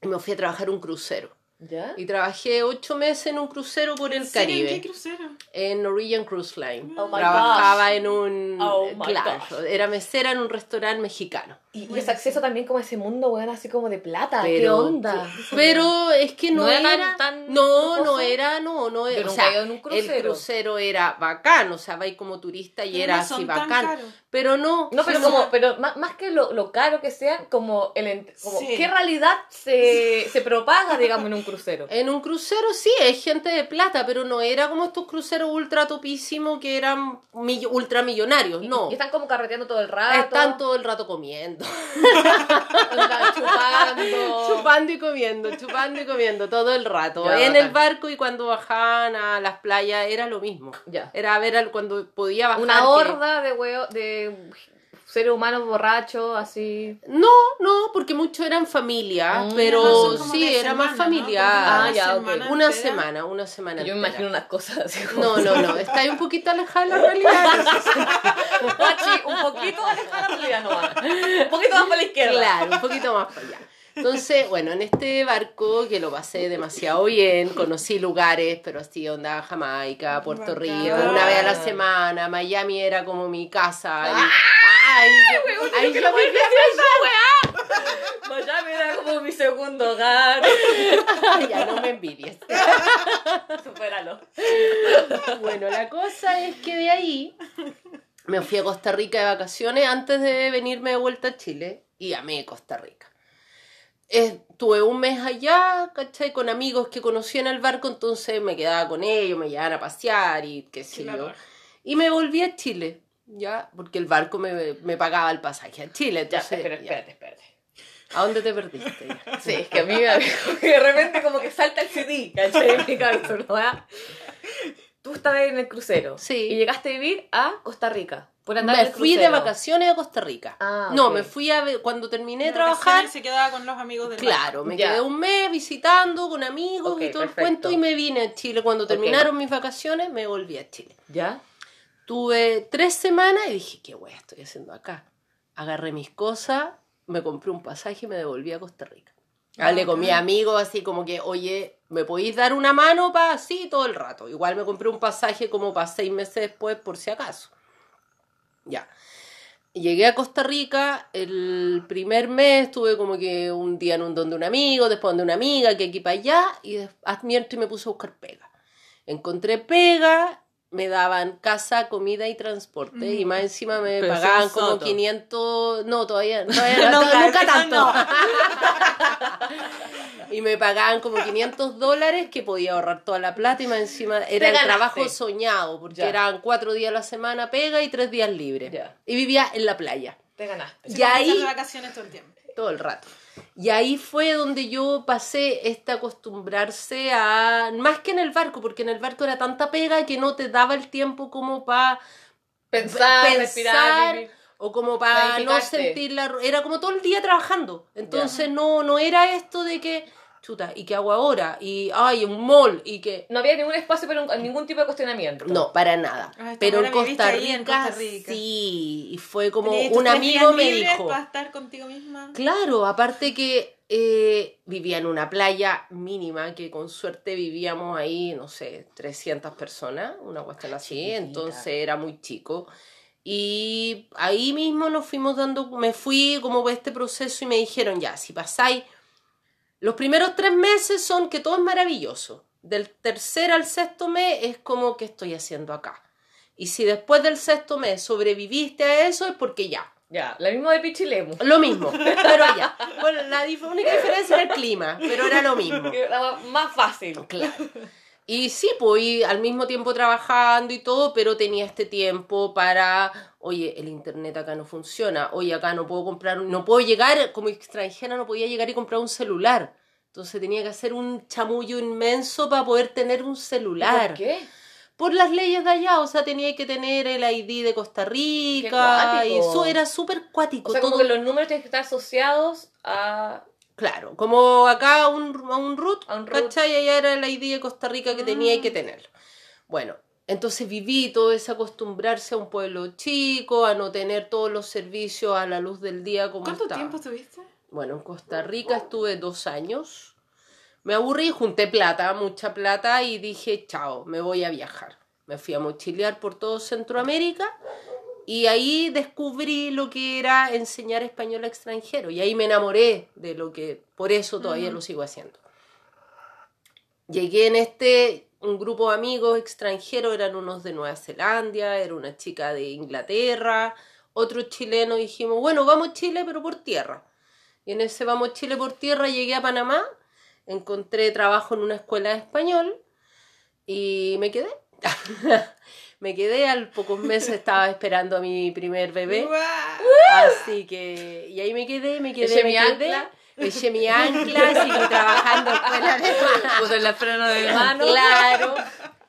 Y me fui a trabajar un crucero. ¿Ya? Y trabajé ocho meses en un crucero por el ¿En serio? ¿En Caribe. qué crucero? En Norwegian Cruise Line. Oh my Trabajaba gosh. en un... Oh my claro, gosh. era mesera en un restaurante mexicano. Y, y ese acceso también como a ese mundo, weón, así como de plata. ¿Qué onda? Pero es que no, ¿No era era... tan- no, no era, no, no era... Yo o nunca sea, he ido en un el crucero. crucero era bacán, o sea, va ahí como turista y Pero era no así bacán. Pero no... No, pero como, pero más, más que lo, lo caro que sean, como el como Sí. qué realidad se, se propaga, digamos, en un crucero. En un crucero sí, es gente de plata, pero no era como estos cruceros ultra topísimos que eran mill- ultramillonarios, Y- no. Y están como carreteando todo el rato. Están todo el rato comiendo. Onda, chupando. chupando y comiendo, chupando y comiendo todo el rato. Ya, en bacán. el barco y cuando bajaban a las playas era lo mismo. Ya. Era ver al- cuando podía bajar. Una que- horda de huevo, de seres humanos borrachos, así. No, no, porque muchos eran familia, Mm. pero No, sí, era más semana, ¿no? familiar. Ah, Una ya, semana Una entera. semana, una semana. Yo me entera. imagino unas cosas así como... No, no, no, está ahí un poquito alejada de la realidad. Guachi, un poquito alejada de la realidad nomás. Un poquito más para la izquierda. Claro, un poquito más para allá. Entonces, bueno, en este barco que lo pasé demasiado bien, conocí lugares, pero así onda Jamaica, Puerto. Rico, una vez a la semana, Miami era como mi casa. y- Ah, ay, yo, ay, yo vivía Miami era como mi segundo hogar. ya no me envidies. Supéralo. Bueno, la cosa es que de ahí me fui a Costa Rica de vacaciones antes de venirme de vuelta a Chile y amé Costa Rica. Estuve un mes allá, ¿cachai? Con amigos que conocí en el barco, entonces me quedaba con ellos, me llevaban a pasear y qué sé yo. Y me volví a Chile, ¿ya? Porque el barco me, me pagaba el pasaje a Chile. Ya, pero ya. espérate, espérate. ¿A dónde te perdiste? ya? Sí, es que a mí me- de repente como que salta el CD, ¿cachai? En mi cabeza, ¿no? ¿verdad? Tú estabas en el crucero. Sí. Y llegaste a vivir a Costa Rica. Por andar en Me fui de vacaciones a Costa Rica. Ah, No, me fui a cuando terminé de trabajar. se quedaba con los amigos del Claro, me Ya. quedé un mes visitando con amigos y todo perfecto. el cuento y me vine a Chile. Cuando terminaron mis vacaciones me volví a Chile. ¿Ya? Tuve tres semanas y dije, ¿qué wea estoy haciendo acá? Agarré mis cosas, me compré un pasaje y me devolví a Costa Rica. Ah, Hablé con mis amigos así como que, oye, ¿me podéis dar una mano para así todo el rato? Igual me compré un pasaje como para seis meses después por si acaso. Ya. Llegué a Costa Rica, el primer mes tuve como que un día en un donde un amigo, después donde una amiga, que aquí para allá, y mientras me puse a buscar pega. Encontré pega, me daban casa, comida y transporte, y Mm. más encima me Pero pagaban como soto. 500, no, todavía, todavía no, Nunca, nunca tanto. no. y me pagaban como 500 dólares que podía ahorrar toda la plata y más encima era el trabajo soñado, porque Ya. eran cuatro días a la semana pega y tres días libres. Ya. Y vivía en la playa. Te ganaste. Y ahí- de vacaciones todo el tiempo. todo el rato. Y ahí fue donde yo pasé este acostumbrarse a, más que en el barco, porque en el barco era tanta pega que no te daba el tiempo como para Pensar, pensar, respirar, vivir. o como para no sentir la... Era como todo el día trabajando. Entonces no, no era esto de que, chuta, ¿y qué hago ahora? Y, ay, un mall, y que... No había ningún espacio para un- ningún tipo de cuestionamiento. No, para nada. Ah, Pero en Costa, ahí en Rica, Costa Rica. sí, y fue como un amigo me dijo... para estar contigo misma. Claro, aparte que eh, vivía en una playa mínima, que con suerte vivíamos ahí, no sé, 300 personas, una cuestión así, entonces era muy chico. Y ahí mismo nos fuimos dando, me fui como por este proceso y me dijeron, ya, si pasáis, los primeros tres meses son que todo es maravilloso. Del tercer al sexto mes es como que estoy haciendo acá. Y si después del sexto mes sobreviviste a eso es porque ya, Ya, la misma de Pichilemu. lo mismo, pero ya. Bueno, la única diferencia era el clima, pero era lo mismo. Era más fácil. Claro. Y sí, pues y al mismo tiempo trabajando y todo, pero tenía este tiempo para, oye, el internet acá no funciona, oye, acá no puedo comprar, no puedo llegar, como extranjera no podía llegar y comprar un celular. Entonces tenía que hacer un chamullo inmenso para poder tener un celular. ¿Por qué? Por las leyes de allá, o sea, tenía que tener el ID de Costa Rica. Y eso era súper cuático. O sea, como todo- que los números tienen que estar asociados a... Claro, como acá a un, a un root, A un root. ¿cachai? Allá era la ID de Costa Rica que tenía y que tenerlo. Bueno, entonces viví todo ese acostumbrarse a un pueblo chico, a no tener todos los servicios a la luz del día como ¿Cuánto estaba. tiempo estuviste? Bueno, en Costa Rica estuve dos años. Me aburrí, junté plata, mucha plata, y dije, chao, me voy a viajar. Me fui a mochilear por todo Centroamérica y ahí descubrí lo que era enseñar español a extranjeros. Y ahí me enamoré de lo que, por eso todavía lo sigo haciendo. Llegué en este, un grupo de amigos extranjeros, eran unos de Nueva Zelanda, era una chica de Inglaterra, otro chileno, dijimos, bueno, vamos a Chile, pero por tierra. Y en ese Vamos Chile por tierra llegué a Panamá, encontré trabajo en una escuela de español y me quedé. me quedé, al pocos meses estaba esperando a mi primer bebé. Así que, y ahí me quedé, me quedé, Eché me mi quedé. ancla. Eché mi ancla, seguí trabajando escuela de Puse el freno de mano. Claro.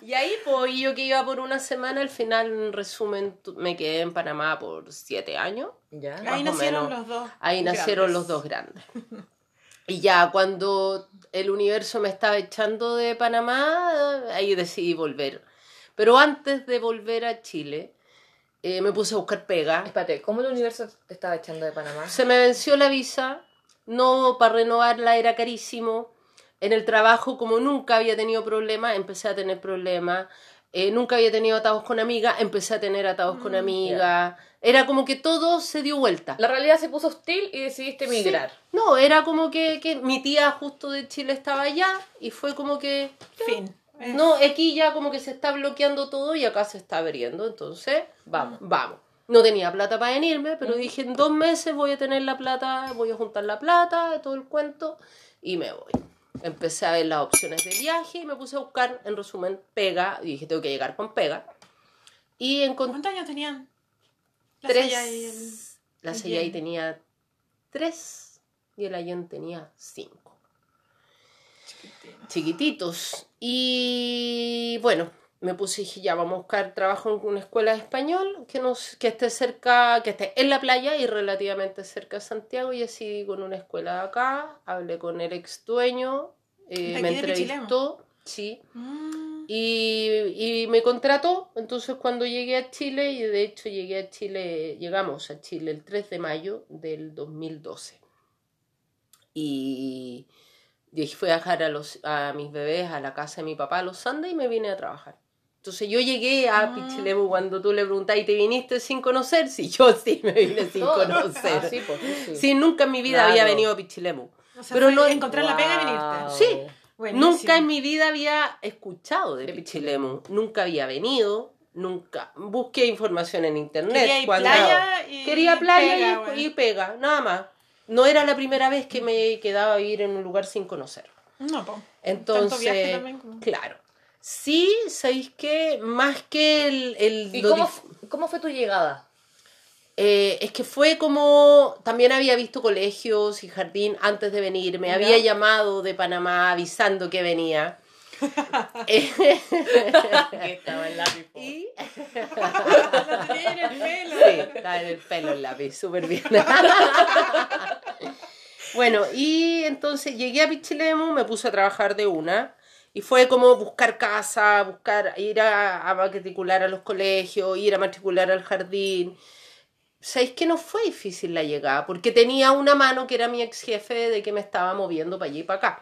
Y ahí, pues, yo que iba por una semana, al final, en resumen, me quedé en Panamá por siete años. Ya. Ahí nacieron menos. los dos. Ahí nacieron los dos grandes. Y ya cuando el universo me estaba echando de Panamá, ahí decidí volver. Pero antes de volver a Chile, eh, me puse a buscar pega. Espérate, ¿cómo el universo te estaba echando de Panamá? Se me venció la visa, no para renovarla era carísimo. En el trabajo, como nunca había tenido problemas, empecé a tener problemas. Eh, nunca había tenido atados con amigas, empecé a tener atados con amigas. Era como que todo se dio vuelta. La realidad se puso hostil y decidiste emigrar. Sí. No, era como que, que mi tía justo de Chile estaba allá y fue como que, Fin. Eh, no, aquí ya como que se está bloqueando todo y acá se está abriendo, entonces, vamos, vamos. No tenía plata para venirme, pero dije en dos meses voy a tener la plata, voy a juntar la plata, todo el cuento, y me voy. Empecé a ver las opciones de viaje y me puse a buscar, en resumen, pega. Y dije, tengo que llegar con pega. Y encontré ¿Cuántos años tenían? La tres. Sella y el- La el Sella Jane. tenía tres y el Ayón tenía cinco. Chiquititos. Y bueno, me puse y dije, ya vamos a buscar trabajo en una escuela de español que, nos, que esté cerca, que esté en la playa y relativamente cerca de Santiago. Y así con una escuela de acá, hablé con el ex dueño, eh, ¿De me entrevistó. Sí, Mm, y, y me contrató, entonces cuando llegué a Chile, y de hecho llegué a Chile, llegamos a Chile el 3 de mayo del 2012. Y dije, fui a dejar a, los, a mis bebés a la casa de mi papá los Andes y me vine a trabajar. Entonces yo llegué a Ah. Pichilemu cuando tú le preguntas, ¿y te viniste sin conocer? Sí, yo sí me vine sin Todo. conocer. Ah, sí, pues, sí, nunca en mi vida Claro. había venido a Pichilemu. o sea, Pero no- encontrar la pega y venirte. Sí. Buenísimo. Nunca en mi vida había escuchado de De Pichilemu. Nunca había venido. Nunca. Busqué información en internet. Quería cuando- playa y Quería playa pega, y, güey. y pega, nada más. No era la primera vez que me quedaba a vivir en un lugar sin conocer. No, po. Entonces, viaje también como- claro. Sí, ¿sabéis qué? Más que el... el ¿Y cómo, dif- cómo fue tu llegada? eh, es que fue como, también había visto colegios y jardín antes de venir, me Ya. había llamado de Panamá avisando que venía. Estaba el lápiz. y tenía en el pelo. sí, estaba en el pelo el lápiz, súper bien. bueno, y entonces llegué a Pichilemu, me puse a trabajar de una. Y fue como buscar casa, buscar, ir a, a matricular a los colegios, ir a matricular al jardín. ¿Sabéis que no fue difícil la llegada? Porque tenía una mano que era mi ex jefe de que me estaba moviendo para allí y para acá.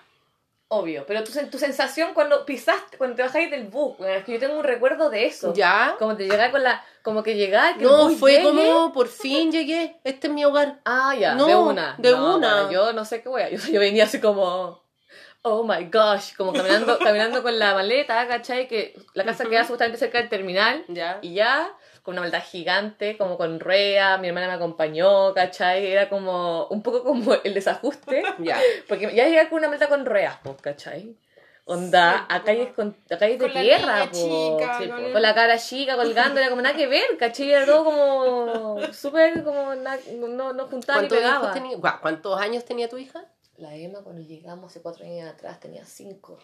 Obvio, pero tu, tu sensación cuando pisaste, cuando te bajáis del bus, es que yo tengo un recuerdo de eso. ¿Ya? Como te llegaba con la, como que llegaba, que el No, bus fue llegue. como, por fin llegué, este es mi hogar. Ah, ya, No, de una. de No, una. bueno, yo no sé qué wea. Yo, yo venía así como. Oh my gosh. Como caminando, caminando con la maleta, ¿cachai? Que la casa queda justamente cerca del terminal. ¿Ya? Y ya, con una maleta gigante, como con rueda. Mi hermana me acompañó, ¿cachai? Era como. Un poco como el desajuste. Ya. Porque ya llegué con una maleta con ruedas, pues, ¿cachai? Onda, Sí, a calles, con, a calles de con la tierra, po. chica, Sí, con po. el- con la cara chica colgando, era como nada que ver, ¿cachai? Era todo como súper, como na- no, no juntaba ni ¿Cuántos, hijos pegaba. tenía- ¿Cuántos años tenía tu hija? La Emma cuando llegamos hace cuatro años atrás tenía cinco,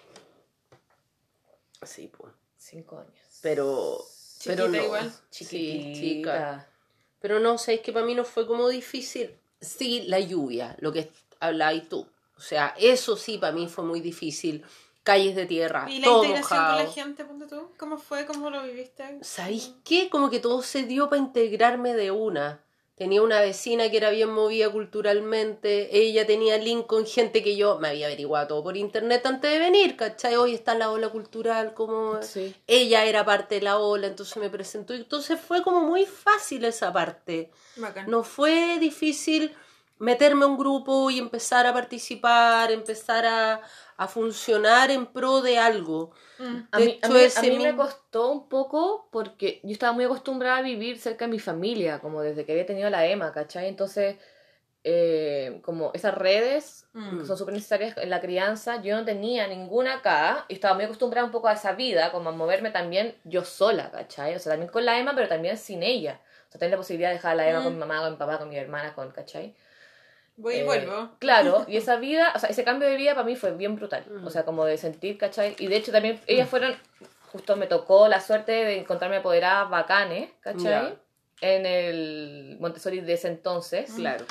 Sí, pues. cinco años. Pero. Pero no. igual. Sí, Chiquitita. chica. Pero no, sabéis que para mí no fue como difícil. Sí, la lluvia, lo que hablabas tú. O sea, eso sí para mí fue muy difícil. Calles de tierra, ¿Y la todo integración mojado. con la gente, ponte tú? ¿Cómo fue? ¿Cómo lo viviste? ¿Sabéis qué? Como que todo se dio para integrarme de una. Tenía una vecina que era bien movida culturalmente. Ella tenía link con gente que yo me había averiguado todo por internet antes de venir, ¿cachai? Hoy está la ola cultural, como Sí. ella era parte de la ola, entonces me presentó. Entonces fue como muy fácil esa parte. Bacán. No fue difícil meterme a un grupo y empezar a participar, empezar a, a funcionar en pro de algo. Mm. A De mí, a hecho, mí- a ese mí me costó un poco porque yo estaba muy acostumbrada a vivir cerca de mi familia, como desde que había tenido la EMA, ¿cachai? Entonces, eh, como esas redes Mm. que son súper necesarias en la crianza, yo no tenía ninguna acá y estaba muy acostumbrada un poco a esa vida, como a moverme también yo sola, ¿cachai? O sea, también con la EMA, pero también sin ella. O sea, tener la posibilidad de dejar a la EMA Mm. con mi mamá, con mi papá, con mi hermana, con, ¿cachai? Voy y Eh, vuelvo. Claro, y esa vida, o sea, ese cambio de vida para mí fue bien brutal. Mm. O sea, como de sentir, ¿cachai? Y de hecho también ellas fueron, justo me tocó la suerte de encontrarme apoderadas bacanes, ¿cachai? En el Montessori de ese entonces. Claro.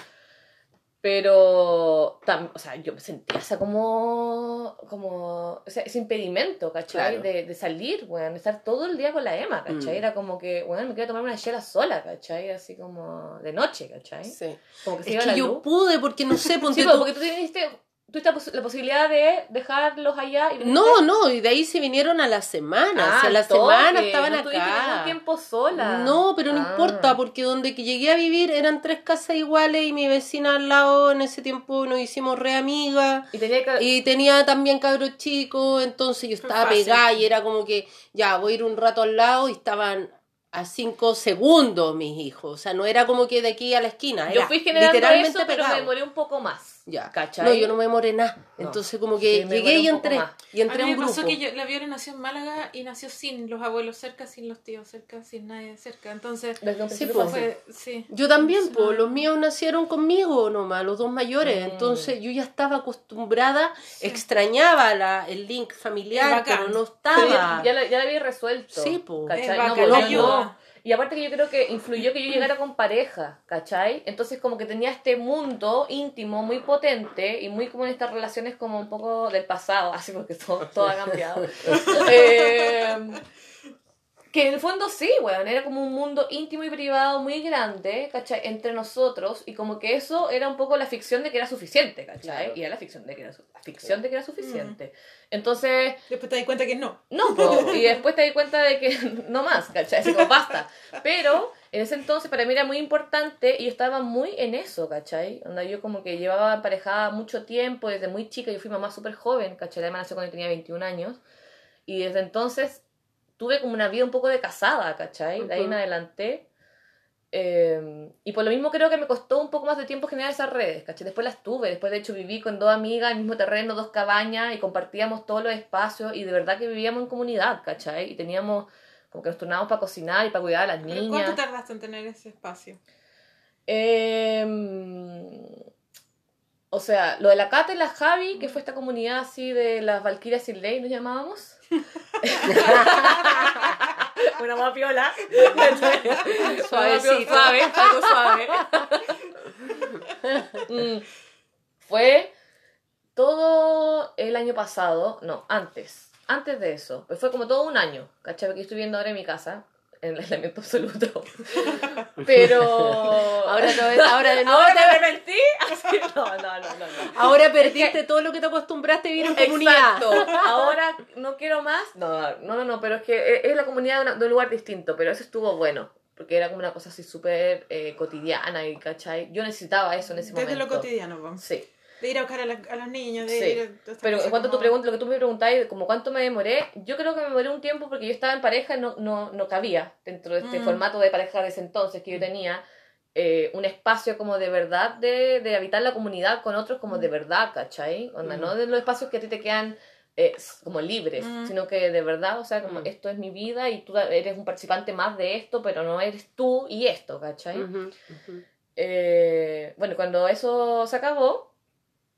Pero, tam- o sea, yo me sentía esa como, como, o sea, ese impedimento, ¿cachai? Claro. De, de salir, weón, de estar todo el día con la Emma, ¿cachai? Mm. Era como que, weón, me quería tomar una chela sola, ¿cachai? Así como de noche, ¿cachai? Sí. Como que se Es iba que la yo luz. pude, porque no sé, ponte Sí, tú- porque tú tuviste, tuviste la pos- la posibilidad de dejarlos allá y No, no, y de ahí se vinieron a la semana. Ah, o sea, a la toque, semana estaban no tuviste acá. tiempo sola. No, pero no Ah. importa, porque donde que llegué a vivir eran tres casas iguales y mi vecina al lado en ese tiempo nos hicimos re amigas. Y tenía que... Y tenía también cabros chicos, entonces yo estaba fácil. pegada y era como que ya voy a ir un rato al lado y estaban a cinco segundos mis hijos. O sea, no era como que de aquí a la esquina. Yo era fui generando literalmente eso, pero pegado. me demoré un poco más. Ya. ¿Cachai? No, yo no me demoré nada. No. Entonces como que Sí, me llegué y entré. más. Y entré a a mí un me grupo. pasó que yo- la Viola nació en Málaga y nació sin los abuelos cerca, sin los tíos cerca, sin nadie cerca. Entonces, Sí, fue fue, sí. Yo también, Sí. pues los míos nacieron conmigo nomás, los dos mayores. Mm. Entonces yo ya estaba acostumbrada, Sí. extrañaba la, el link familiar, pero no Pero estaba. ya, ya, la- ya la había resuelto. Sí, po. ¿cachai? No, Y aparte que yo creo que influyó que yo llegara con pareja, ¿cachai? Entonces como que tenía este mundo íntimo muy potente y muy como en estas relaciones como un poco del pasado, así porque todo, todo ha cambiado. Eh, que en el fondo sí, weón, era como un mundo íntimo y privado muy grande, ¿cachai? Entre nosotros y como que eso era un poco la ficción de que era suficiente, ¿cachai? Claro. Y era la ficción de que era, su- la ficción de que era suficiente. Entonces... Después te das cuenta que no. No, po, y después te di cuenta de que no más, ¿cachai? Así como basta. Pero en ese entonces para mí era muy importante y yo estaba muy en eso, ¿cachai? Onda, yo como que llevaba emparejada mucho tiempo, desde muy chica, yo fui mamá súper joven, ¿cachai? La mamá nació cuando tenía 21 años. Y desde entonces tuve como una vida un poco de casada, ¿cachai? De ahí en adelante. Eh, y por lo mismo creo que me costó un poco más de tiempo generar esas redes, ¿cachai? Después las tuve, después de hecho viví con dos amigas el mismo terreno, dos cabañas y compartíamos todos los espacios y de verdad que vivíamos en comunidad, ¿cachai? Y teníamos como que nos turnábamos para cocinar y para cuidar a las ¿Pero niñas. ¿Cuánto tardaste en tener ese espacio? Eh, o sea, lo de la Cata y la Javi, que fue esta comunidad así de las Valkyrias sin ley, nos llamábamos. Una más piola. Suavecito. Suave, algo suave. Mm. Fue todo el año pasado, no, antes, antes de eso, pues fue como todo un año, ¿cachai? Yo estoy viendo ahora en mi casa, en el aislamiento absoluto. Pero... Ahora, te- ahora de nuevo ¿Ahora te- arrepentí? Así, no, no, no, no. no. ahora perdiste todo lo que te acostumbraste a vivir en comunidad. Exacto. Ahora no quiero más. No, no, no, no, pero es que es la comunidad de, una- de un lugar distinto, pero eso estuvo bueno. Porque era como una cosa así súper eh, cotidiana y, ¿cachai? Yo necesitaba eso en ese Desde momento. lo cotidiano. Sí. De ir a buscar a, la- a los niños, de Sí. ir a Pero en cuanto a tu como- pregunta, lo que tú me preguntabas, como cuánto me demoré, yo creo que me demoré un tiempo porque yo estaba en pareja y no, no, no cabía dentro de este Mm. formato de pareja de ese entonces que yo tenía. eh, un espacio como de verdad de, de habitar la comunidad con otros como de verdad, ¿cachai? Onda, Mm. no de los espacios que a ti te quedan eh, como libres, Mm. sino que de verdad, o sea, como Mm. esto es mi vida y tú eres un participante más de esto, pero no eres tú y esto, ¿cachai? Eh, bueno, cuando eso se acabó,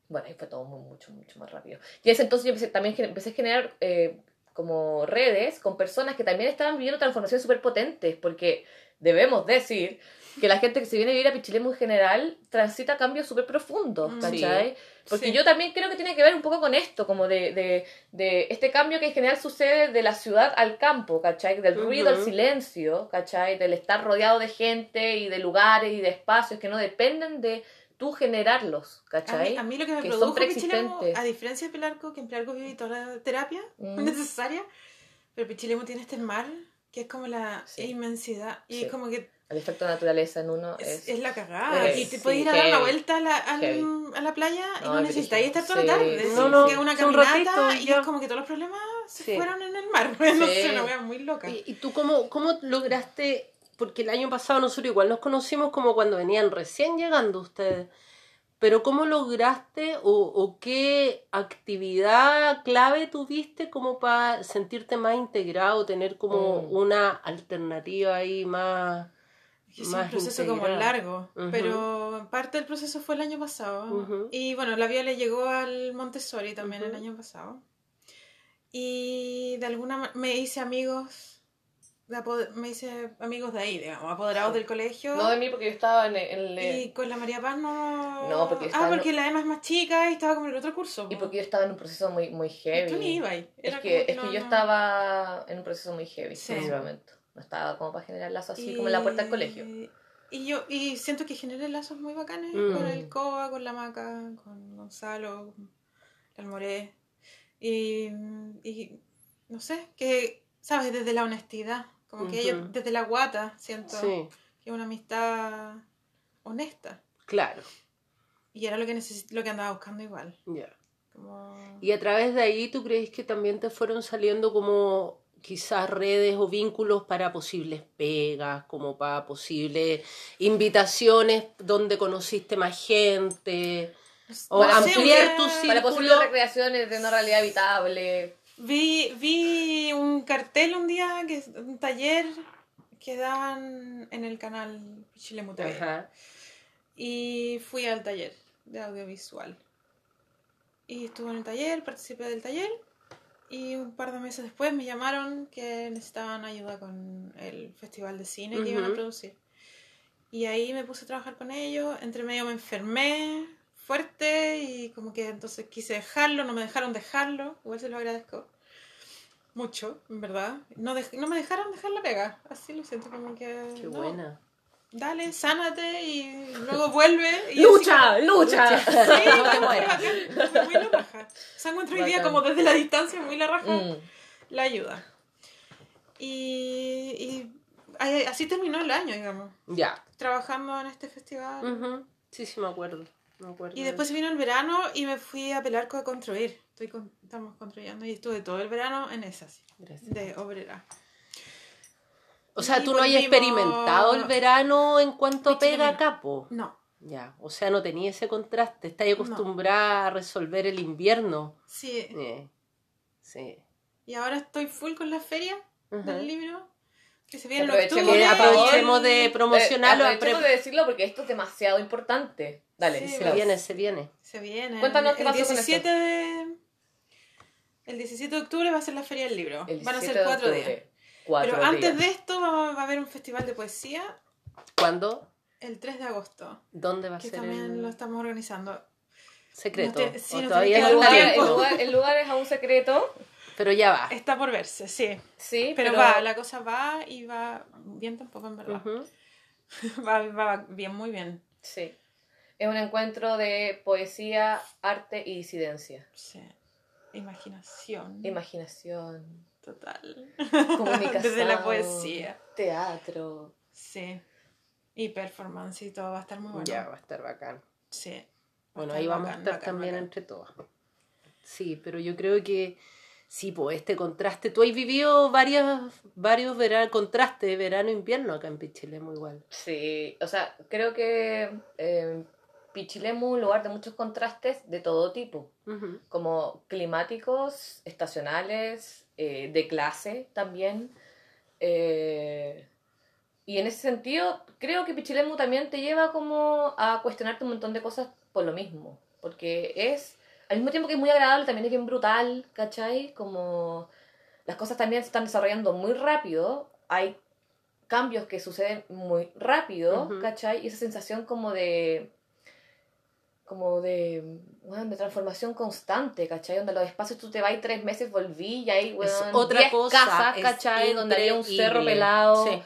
bueno, ahí fue todo muy, mucho, mucho más rápido. Y en ese entonces yo empecé, también empecé a generar eh, como redes con personas que también estaban viviendo transformaciones súper potentes, porque debemos decir que la gente que se viene a vivir a Pichilemu en general transita cambios súper profundos, Mm. ¿cachai? Porque Sí. yo también creo que tiene que ver un poco con esto, como de, de, de este cambio que en general sucede de la ciudad al campo, ¿cachai? Del ruido al silencio, ¿cachai? Del estar rodeado de gente y de lugares y de espacios que no dependen de tú generarlos, A ¿cachai? mí, a mí lo que me Que son produjo Pichilemu, preexistentes. a diferencia de Pelarco, que en Pelarco viví toda la terapia Mm. necesaria, pero Pichilemu tiene este mar que es como la Sí. inmensidad y Sí. es como que El efecto de naturaleza en uno es, es... es la cagada es- y te sí, puedes ir a dar la heavy, vuelta a la, heavy. a la playa y No, no, es necesitáis estar toda la tarde sí, sino No, que es una un caminata ratito y y ya. es como que todos los problemas se Sí. fueron en el mar no Sí. sé, una wea muy loca ¿Y, y tú cómo, cómo lograste? Porque el año pasado nosotros igual nos conocimos como cuando venían recién llegando ustedes. Pero ¿cómo lograste o, o qué actividad clave tuviste como para sentirte más integrado, tener como Mm. una alternativa ahí más... Es un proceso como largo, Ujú. pero parte del proceso fue el año pasado. Ujú. Y bueno, la Viola llegó al Montessori también el Ujú. año pasado. Y de alguna manera me hice amigos, me hice amigos de ahí, digamos, apoderados del colegio. No de mí porque yo estaba en el... en el- Y con la María Paz no... No, porque estaba Ah, en- porque la Emma es más chica y estaba como en el otro curso. Y po. porque yo estaba en un proceso muy, muy heavy. Tú ni ibas. Es Era que, es que yo no- estaba en un proceso muy heavy Sí. en ese momento. No estaba como para generar lazos así como en la puerta del colegio. Y yo y siento que generé lazos muy bacanes Mm. con el Coa, con la Maca, con Gonzalo, con el Almoré. Y, y no sé, que, ¿sabes? Desde la honestidad. Como que ellos, desde la guata, siento Sí, que es una amistad honesta. claro. Y era lo que lo que andaba buscando igual. ya. Como... Y a través de ahí, ¿tú crees que también te fueron saliendo como quizás redes o vínculos para posibles pegas, como para posibles invitaciones donde conociste más gente, o Para ampliar hacer- tu Para posibles recreaciones de una realidad habitable. Vi, vi un cartel un día, que un taller que daban en el canal Chile TV. Ajá. Y fui al taller de audiovisual. Y estuve en el taller, participé del taller. Y un par de meses después me llamaron que necesitaban ayuda con el festival de cine que iban a producir. Y ahí me puse a trabajar con ellos. Entre medio me enfermé fuerte y como que entonces quise dejarlo, no me dejaron dejarlo. Igual se lo agradezco. Mucho, en verdad. No, dej- no me dejaron dejar la pega. Así lo siento como que... Qué no, buena. Dale, sánate y luego vuelve. Y ¡Lucha! ¡Lucha! Sí, No bacán, fue muy la raja. O sea, encuentro hoy día como desde la distancia muy la raja Mm. la ayuda. Y, y así terminó el año, digamos, Ya. trabajando en este festival. Ujú. Sí, sí, me acuerdo. Me acuerdo Y de después vino el verano y me fui a Pelarco a construir. Estoy con- estamos construyendo y estuve todo el verano en esas, Gracias. de obrera. O sea, Y tú no has experimentado el verano en cuanto pega capo. No, Ya, o sea, no tenía ese contraste. Estás acostumbrada a resolver el invierno. sí. Eh, sí. Y ahora estoy full con la feria Ajá. del libro. Que se viene en Aprovechemos, octubre. Aprovechemos de promocionarlo. Eh, aprovechemos de decirlo porque esto es demasiado importante. Dale, Sí, Se Klaus. viene, se viene. Se viene. Cuéntanos qué el pasó con 17 de El 17 de octubre va a ser la Feria del Libro. El Van a 17 ser cuatro días. Cuatro Pero antes de esto va, va a haber un festival de poesía ¿Cuándo? el 3 de agosto. ¿Dónde va a Que ser también el lo estamos organizando. secreto? no te- sí, ¿O no todavía El lugar, el, lugar, el lugar es aún secreto. Pero ya va. Está por verse, sí. Sí, Pero, pero, va, la cosa va y va bien tampoco en verdad. Va, va bien, muy bien. Sí. Es un encuentro de poesía, arte y disidencia. Sí. Imaginación. Imaginación, Total. comunicación. Desde la poesía. Teatro. Sí. Y performance y todo va a estar muy bueno. Ya va a estar bacán. Sí. Bueno, ahí vamos a estar bacán, también bacán. entre todas. Sí, pero yo creo que sí, pues este contraste. Tú has vivido varias, varios vera- contrastes verano-invierno acá en Pichilemu igual. Sí, o sea, creo que eh, Pichilemu es un lugar de muchos contrastes de todo tipo, como climáticos, estacionales, eh, de clase también. eh, y en ese sentido, creo que Pichilemu también te lleva como a cuestionarte un montón de cosas por lo mismo, porque es, al mismo tiempo que es muy agradable, también es bien brutal, ¿cachai? Como las cosas también se están desarrollando muy rápido, hay cambios que suceden muy rápido, Ujú. ¿cachai? Y esa sensación como de como de, bueno, de transformación constante, ¿cachai? Donde los espacios tú te vas y tres meses volví y hay, bueno, Es otra diez cosa, casas, ¿cachai? Donde había un cerro pelado. Sí.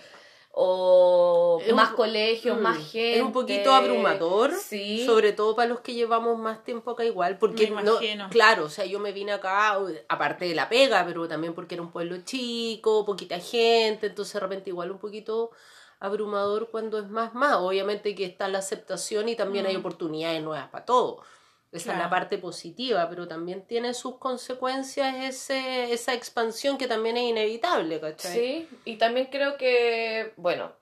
O Es un- más colegios, Mm, más gente. Es un poquito abrumador, Sí. sobre todo para los que llevamos más tiempo acá igual, porque Me no, imagino. claro, o sea, yo me vine acá, uy, aparte de la pega, pero también porque era un pueblo chico, poquita gente, entonces de repente igual un poquito abrumador cuando es más más. Obviamente que está la aceptación y también hay Mm. oportunidades nuevas para todo. Esa es la Claro. parte positiva, pero también tiene sus consecuencias ese, esa expansión que también es inevitable, ¿cachai? Sí, y también creo que, bueno,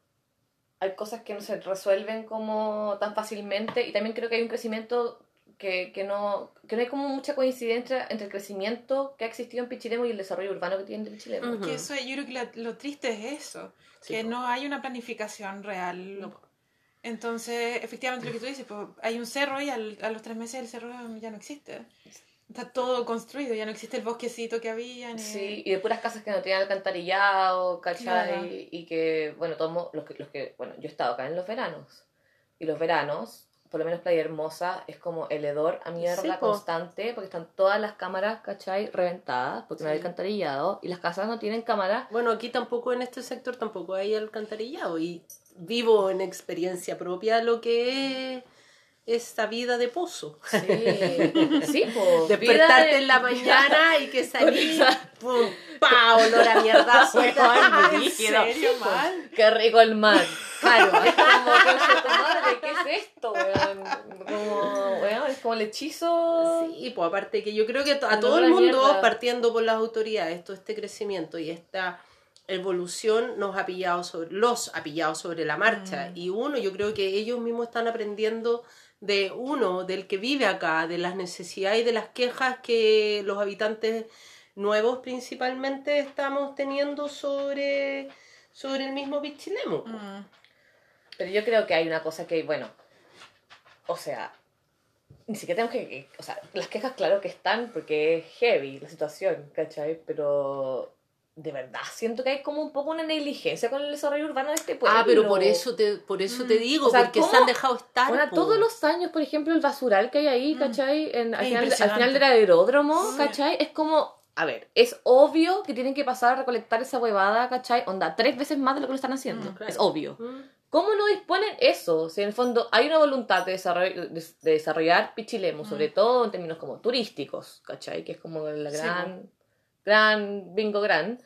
hay cosas que no se resuelven como tan fácilmente y también creo que hay un crecimiento que, que no que no hay como mucha coincidencia entre el crecimiento que ha existido en Pichilemu y el desarrollo urbano que tiene Pichilemu. Ujú. Que eso, yo creo que lo triste es eso, Sí, que no hay una planificación real. No. Entonces, efectivamente lo que tú dices, pues, hay un cerro y al- a los tres meses el cerro ya no existe. Está todo construido, ya no existe el bosquecito que había. Ni... Sí, y de puras casas que no tenían alcantarillado, ¿cachai? Claro. Y que, bueno, todos los que, los que, bueno, yo he estado acá en los veranos. Y los veranos, por lo menos Playa Hermosa, es como el hedor a mierda Sí, po. constante, porque están todas las cámaras, ¿cachai? Reventadas, porque no hay Sí. alcantarillado, y las casas no tienen cámaras. Bueno, aquí tampoco en este sector tampoco hay alcantarillado y vivo en experiencia propia lo que es esta vida de pozo. Sí, sí, po. Despertarte de- en la mañana y que salís, pum, pa, olor a mierdazo y todo ¿En rígido. serio, mal? Qué rico el mar. Claro, Como, conche tu madre, ¿qué es esto, weón. Como, weón, es como el hechizo. Sí, pues aparte que yo creo que a todo el mundo, mierda. partiendo por las autoridades, todo este crecimiento y esta evolución nos ha pillado sobre, los ha pillado sobre la marcha. Y uno, yo creo que ellos mismos están aprendiendo de uno, del que vive acá, de las necesidades y de las quejas que los habitantes nuevos principalmente estamos teniendo sobre, sobre el mismo Pichilemu. Mm. Pero yo creo que hay una cosa que, bueno, o sea, ni siquiera tenemos que, que- o sea, las quejas claro que están porque es heavy la situación, ¿cachai? Pero de verdad siento que hay como un poco una negligencia con el desarrollo urbano de este pueblo. Ah, pero por eso te, por eso te digo, O sea, porque se han dejado estar. Bueno, todos los años, por ejemplo, el basural que hay ahí, ¿cachai? En, al, final, al impresionante. final del aeródromo, Sí. ¿cachai? Es como, a ver, es obvio que tienen que pasar a recolectar esa huevada, ¿cachai? Onda, tres veces más de lo que lo están haciendo. Mm, claro. Es obvio. Mm. ¿Cómo no disponen eso? Si en el fondo hay una voluntad de desarrollar, de, de desarrollar Pichilemu, sobre todo en términos como turísticos, ¿cachai? Que es como la Sí, gran, bingo gran.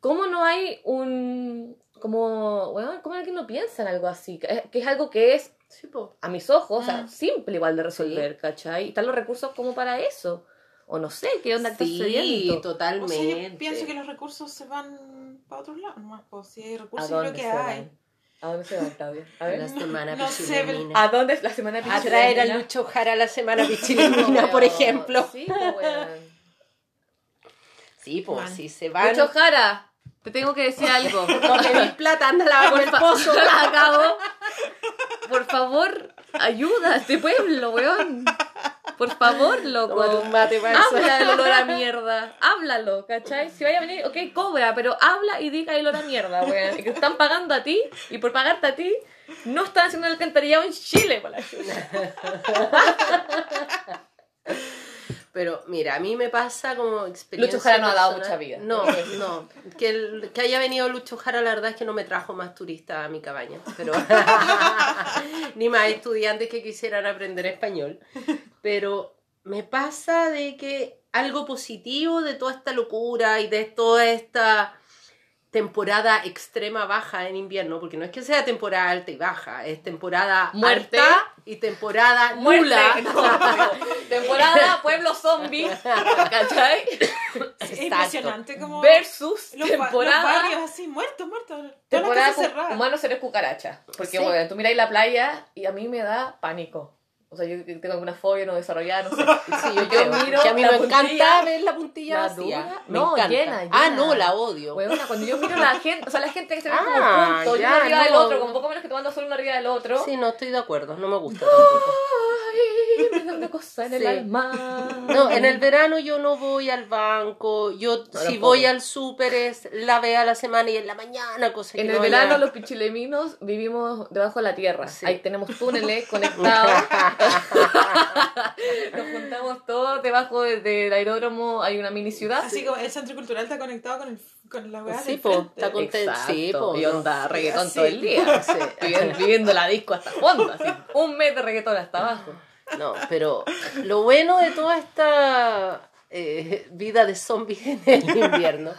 ¿Cómo no hay un, como, bueno, cómo alguien no piensa en algo así? Que que es algo que es Sí, a mis ojos, o sea, Mm. simple igual de resolver, ¿cachai? Y están los recursos como para eso. O no sé, ¿qué onda está Sí, sucediendo? O totalmente. sea, yo pienso que los recursos se van para otros lados nomás. Pues si hay ¿A recursos, yo dónde creo se que van? hay. ¿A dónde se van, Claudia? A La ver. semana no sé, pichilemina. ¿A dónde es la semana A traer a? Lucho Jara a la semana pichilemina, por ejemplo. Sí. Sí, pues Man. sí, se van. Lucho Jara, te tengo que decir algo. No tenéis plata, anda a lavar el pozo. la acabo. Por favor, ayuda a este pueblo, weón. Por favor, loco. Un mate para. Habla del olor a mierda. Háblalo, ¿cachai? Si vaya a venir, ok, cobra, pero habla y diga el olor a mierda, weón. Y que están pagando a ti y por pagarte a ti no están haciendo el alcantarillado en Chile, por la. Pero mira, a mí me pasa como experiencia. Lucho Jara no ha dado mucha vida. No, no. Que, el- que haya venido Lucho Jara, la verdad es que no me trajo más turistas a mi cabaña. Pero ni más estudiantes que quisieran aprender español. Pero me pasa de que algo positivo de toda esta locura y de toda esta temporada extrema baja en invierno, porque no es que sea temporada alta y baja, es temporada Muerte. alta y temporada Muerte. nula. No, Temporada Pueblo Zombie, ¿cachai? Es impresionante como Versus los, temporada barrios así, muertos, muertos. Todas las temporada humanos seres cucarachas. Porque, Sí. bueno, tú miráis la playa y a mí me da pánico. O sea, yo tengo alguna fobia no desarrollada, no sé. Sí, yo, Yo miro que a mí me puntilla, encanta ver la puntilla la vacía. Me No, encanta. llena, Ah, llena. no, la odio. Huevona, cuando yo miro la gente, o sea, la gente que se ve como Ah, punto, y ya, uno arriba del otro, como poco menos que tomando solo uno arriba del otro. Sí, no estoy de acuerdo, no me gusta tampoco. Ay, me da una cosa en el Sí. alma. No, en el verano yo no voy al banco, yo si voy al súper es la vez a la semana y en la mañana, cosa En el verano los pichileminos vivimos debajo de la tierra. Sí. Ahí tenemos túneles conectados. Nos juntamos todos debajo de- del aeródromo. Hay una mini ciudad. Así como el centro cultural está conectado con, el, con la weá Sí, po, está con- Exacto. Sí, po, y no. onda reggaetón Sí, todo el día. Sí. Viviendo, viviendo la disco hasta fondo. Así, un mes de reggaetón hasta abajo. No, pero lo bueno de toda esta eh, vida de zombies en el invierno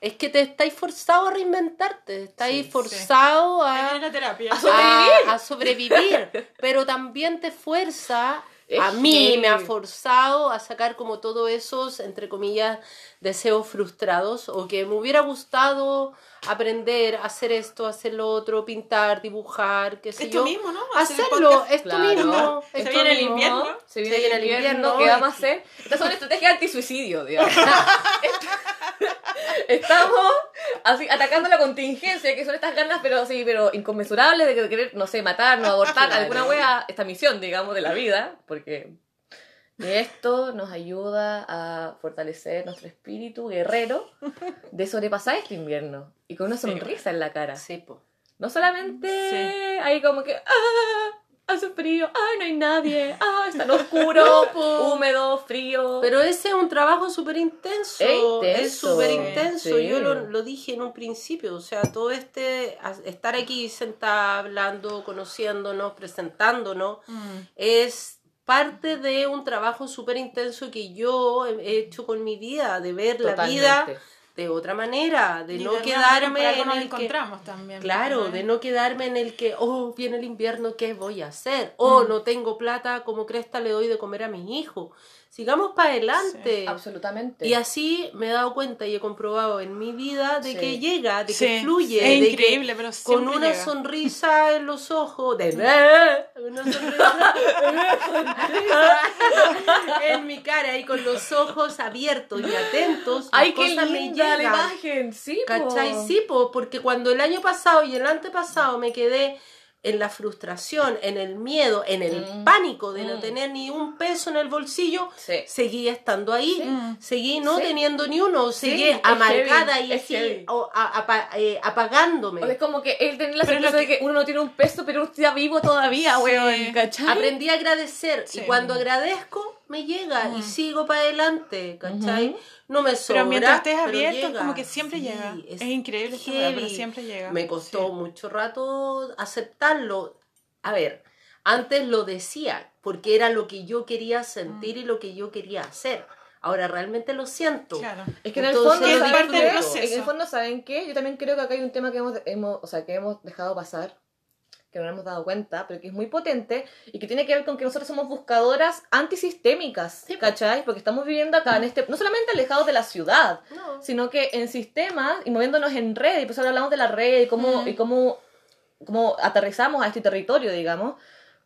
es que te estáis forzado a reinventarte, estáis Sí, forzado a, viene la terapia. a, a sobrevivir, pero también te fuerza, a mí me ha forzado a sacar como todos esos, entre comillas, deseos frustrados o que me hubiera gustado aprender a hacer esto, hacer lo otro, pintar, dibujar, qué sé Esto yo. mismo, ¿no? Hacer el Hacerlo, esto Claro. mismo. Se esto viene el mismo. invierno. Se viene el invierno. ¿qué ¿Qué vamos a hacer? Estas son estrategias anti-suicidio, digamos. Estamos así atacando la contingencia, que son estas ganas, pero sí, pero inconmensurables de querer, no sé, matarnos, abortar, alguna wea, esta misión, digamos, de la vida, porque esto nos ayuda a fortalecer nuestro espíritu guerrero de sobrepasar este invierno y con una sonrisa en la cara. Sí, po. No solamente ahí como que, ah, hace frío, ah, no hay nadie, ah, está en oscuro, húmedo, frío. Pero ese es un trabajo súper intenso. Es súper intenso. Sí. Yo lo, lo dije en un principio. O sea, todo este. Estar aquí sentada hablando, conociéndonos, presentándonos, Mm. es parte de un trabajo súper intenso que yo he he hecho con mi vida, de ver la vida. De otra manera, de Y no de quedarme en nos el que, encontramos también. claro, ¿no? de no quedarme en el que, oh, viene el invierno, ¿qué voy a hacer? Oh, no tengo plata, como cresta le doy de comer a mis hijos. Sigamos para adelante. Absolutamente. Y así me he dado cuenta y he comprobado en mi vida de Sí. que llega, de que fluye, es de que increíble, pero con una llega. sonrisa en los ojos, de una sonrisa, en mi cara y con los ojos abiertos y atentos, ¡Ay, qué cosa me linda la imagen! Sí, po. ¿Cachai? Sí, po, porque cuando el año pasado y el antepasado me quedé en la frustración, en el miedo, en el Mm. pánico de no Mm. tener ni un peso en el bolsillo, Sí. seguí estando ahí, seguí no Sí. teniendo ni uno, seguí amargada heavy, y así o- a- eh, apagándome. O es como que él tiene la certeza de que uno no tiene un peso, pero uno está vivo todavía, Sí. weón. Aprendí a agradecer Sí. y cuando agradezco me llega y sigo para adelante, ¿cachai? No me sobra, Pero mientras estés abierto, es llega. como que siempre Sí, llega. es Es increíble esta pero siempre llega. Me costó Sí. mucho rato aceptarlo. A ver, antes lo decía porque era lo que yo quería sentir y lo que yo quería hacer. Ahora realmente lo siento. Claro. Es que en el fondo, es ¿saben parte del qué? proceso. En el fondo, ¿saben qué? Yo también creo que acá hay un tema que hemos, hemos- o sea, que hemos dejado pasar, que no nos hemos dado cuenta, pero que es muy potente y que tiene que ver con que nosotros somos buscadoras antisistémicas, Sí. ¿cachai? Porque estamos viviendo acá en este, no solamente alejados de la ciudad, No. sino que en sistemas y moviéndonos en red, y pues ahora hablamos de la red y cómo, Mm. y cómo, cómo aterrizamos a este territorio, digamos.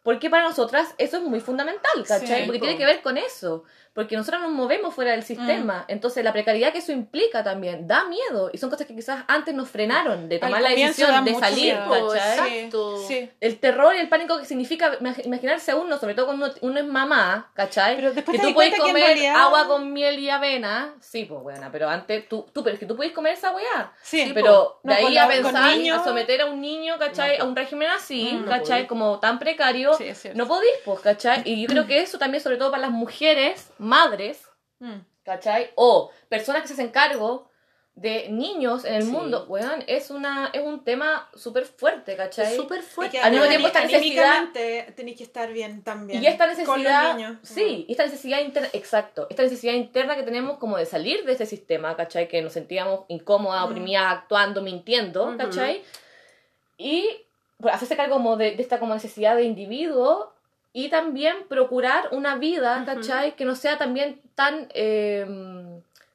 Porque para nosotras eso es muy fundamental, ¿cachai? Sí, Porque po. tiene que ver con eso. Porque nosotros nos movemos fuera del sistema. Entonces la precariedad que eso implica también da miedo. Y son cosas que quizás antes nos frenaron de Al tomar la decisión de salir. Sí, Exacto. sí. El terror y el pánico que significa imag- imaginarse a uno, sobre todo cuando uno, es mamá, ¿cachai? Pero después que te tú puedes comer realidad- agua con miel y avena. Sí, pues buena, pero antes tú, tú, pero es que tú puedes comer esa weá. Sí, Pero No, de ahí a pensar, niños- a someter a un niño, ¿cachai? No, a un régimen así, Mm, no ¿cachai? Como tan precario. Sí, es cierto. no podís, pues, ¿cachai? Y yo creo que eso también, sobre todo para las mujeres, madres, Mm. ¿cachai? O personas que se hacen cargo de niños en el Sí. mundo, weón, es, una, es un tema súper fuerte, ¿cachai? Súper fuerte. Al mismo tiempo esta necesidad- tenés que estar bien también. Y esta Con necesidad, los niños. sí, y esta necesidad interna, exacto, esta necesidad interna que tenemos como de salir de este sistema, ¿cachai? Que nos sentíamos incómodas, Mm. oprimidas, actuando, mintiendo. ¿cachai? Y pues, hacerse cargo como de, de esta como necesidad de individuo y también procurar una vida. ¿cachai? Que no sea también tan eh,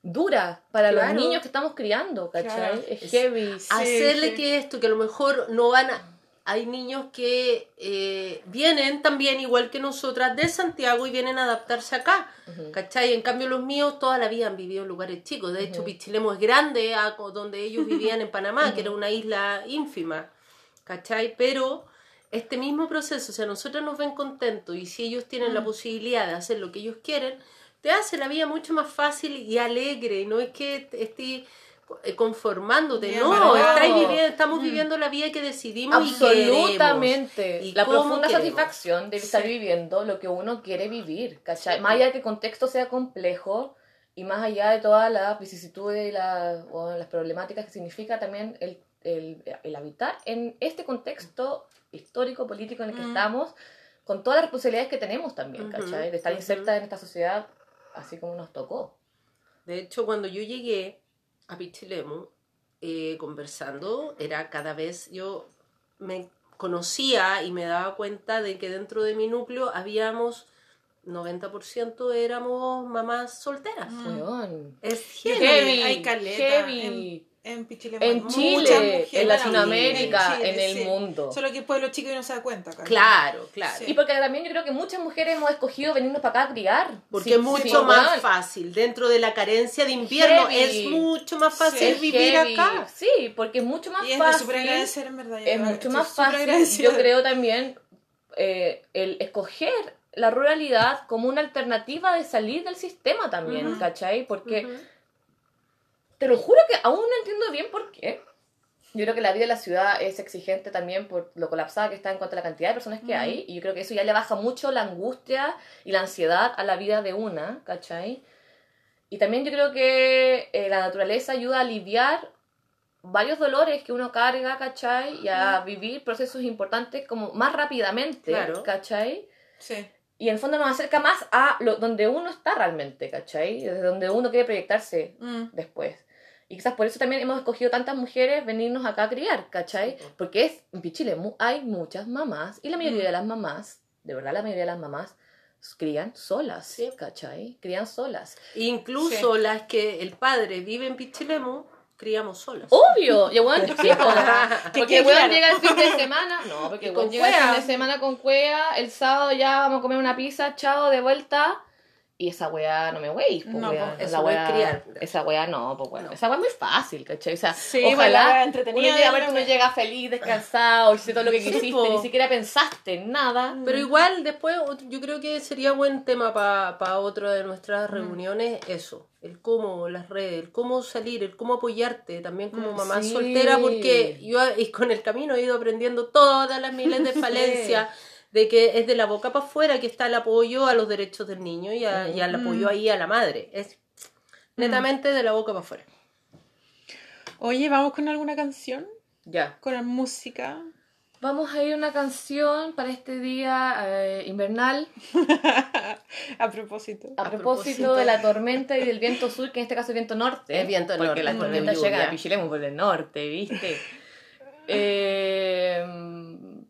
dura para Claro. los niños que estamos criando, ¿cachai? Claro. Es Es- heavy. Sí, hacerle sí. que esto, que a lo mejor no van a... Hay niños que eh, vienen también, igual que nosotras, de Santiago y vienen a adaptarse acá. Ujú. ¿Cachai? En cambio, los míos toda la vida han vivido en lugares chicos. De hecho, Ujú. Pichilemo es grande, a donde ellos vivían en Panamá, que era una isla ínfima. ¿Cachai? Pero este mismo proceso, o sea, nosotros nos ven contentos y si ellos tienen la posibilidad de hacer lo que ellos quieren, te hace la vida mucho más fácil y alegre. No es que estés eh, conformándote, Y no, estáis viviendo, estamos Mm. viviendo la vida que decidimos y queremos. Absolutamente. Y la profunda queremos. satisfacción de estar Sí. viviendo lo que uno quiere vivir, ¿cachai? Más allá de que el contexto sea complejo y más allá de todas las vicisitudes y la- o las problemáticas que significa también el, el- el habitar en este contexto histórico, político en el que Mm. estamos, con todas las responsabilidades que tenemos también, Ujú, ¿cachai? De estar ujú. inserta en esta sociedad así como nos tocó. De hecho, cuando yo llegué a Pichilemu, eh, conversando, era cada vez yo me conocía y me daba cuenta de que dentro de mi núcleo habíamos 90% éramos mamás solteras. Mm. Es Heavy, heavy. hay caleta heavy. En Pichilemu Chile, en En Latinoamérica, Chile, en el sí. mundo. Solo que pueblo chico y no se da cuenta. ¿cachai? Claro, claro. Sí. Y porque también yo creo que muchas mujeres hemos escogido venirnos para acá a criar. Porque Sí, es mucho sí, más fácil. Dentro de la carencia de invierno Heavy. es mucho más fácil vivir heavy. acá. Sí, porque es mucho más Y es fácil. súper agradecer, en verdad. es mucho más fácil. Yo creo también eh, el escoger la ruralidad como una alternativa de salir del sistema también, Ujú. ¿cachai? Porque. Te lo juro que aún no entiendo bien por qué. Yo creo que la vida de la ciudad es exigente también por lo colapsada que está en cuanto a la cantidad de personas que hay. Y yo creo que eso ya le baja mucho la angustia y la ansiedad a la vida de una, ¿cachai? Y también yo creo que eh, la naturaleza ayuda a aliviar varios dolores que uno carga, ¿cachai? Y a vivir procesos importantes como más rápidamente, Claro. ¿cachai? Sí. Y en el fondo nos acerca más a lo, donde uno está realmente, ¿cachai? Desde donde uno quiere proyectarse Mm. después. Y quizás por eso también hemos escogido tantas mujeres venirnos acá a criar, ¿cachai? Porque es, en Chile mu- hay muchas mamás, y la mayoría de las mamás, de verdad la mayoría de las mamás, crían solas, Sí. ¿cachai? Crían solas. Incluso las que el padre vive en Pichilemu, criamos solas. Obvio, y bueno, sí, po. Que porque claro. llega el fin de semana, no, porque weón llega el fin de semana con cuea, el sábado ya vamos a comer una pizza, chao, de vuelta, y esa weá no me weis, pues No, weá, po, eso la no es weá, criar. esa weá no, pues bueno, No. esa weá es muy fácil, ¿cachai? O sea, Sí, pues, ojalá weá uno entretenida llega, de uno llega feliz, descansado, hiciste todo lo que Sí, quisiste, po. ni siquiera pensaste en nada. Pero igual después yo creo que sería buen tema para otra de nuestras reuniones eso, el cómo las redes, el cómo salir, el cómo apoyarte también como Mm, mamá sí. soltera porque yo y con el camino he ido aprendiendo todas las miles de falencias de que es de la boca para afuera que está el apoyo a los derechos del niño y, a- y al apoyo ahí a la madre. Es netamente de la boca para afuera. Oye, ¿vamos con alguna canción? Ya. ¿Con la música? Vamos a ir a una canción para este día eh, invernal, A propósito. A, propósito, de la tormenta y del viento sur, que en este caso es viento norte. Es viento porque norte, las por tormentas lluvia. llegan a Pichilemu por el norte, ¿viste? Eh,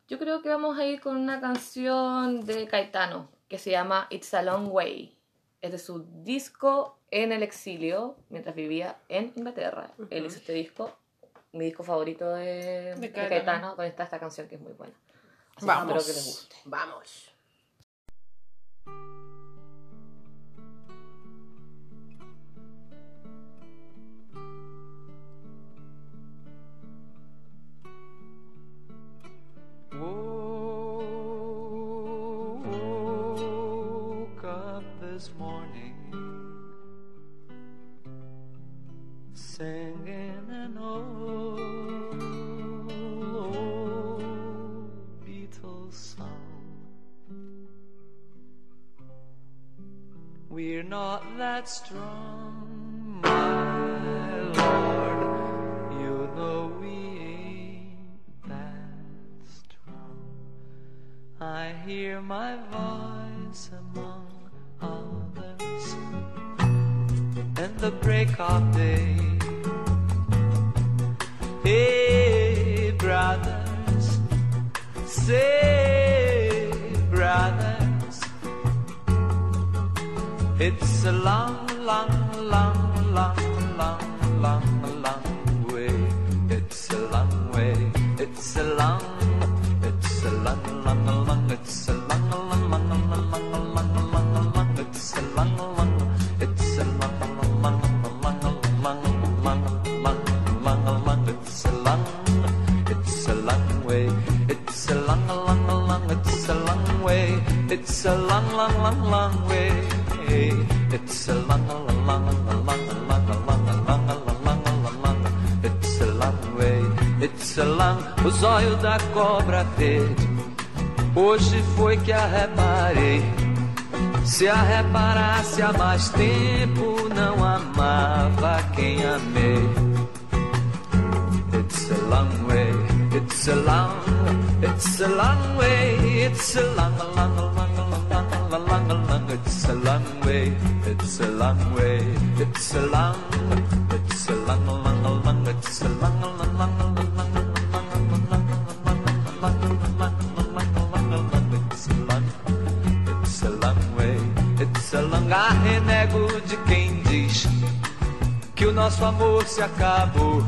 yo creo que vamos a ir con una canción de Caetano que se llama It's a Long Way. Es de su disco En el exilio, mientras vivía en Inglaterra. Él hizo este disco, mi disco favorito de, de Caetano. Caetano, con esta, esta canción que es muy buena. Así que Vamos. Espero que les guste. Vamos. Woke up this morning singing an old, old Beatles song. We're not that strong, hear my voice among others. In the break of day. Hey, brothers, say, brothers, it's a long, long, long, long, long, long, long long, long, way. It's a long, long, long, long, long, long, long, long, long, long, It's a long way. It's a long. O zóio da cobra verde. Hoje foi que a reparei. Se a reparasse há mais tempo, não amava quem amei. It's a long way, it's a long, it's a long way, it's a long, long, nosso amor se acabou.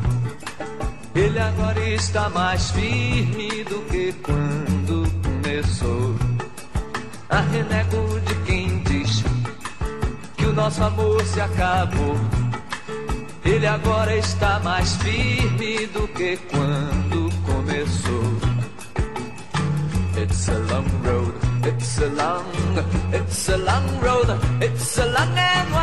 Ele agora está mais firme do que quando começou. Arrenego de nosso amor se acabou. Ele agora está mais firme do que quando começou. It's a long road, it's a long, it's a long road, it's a long and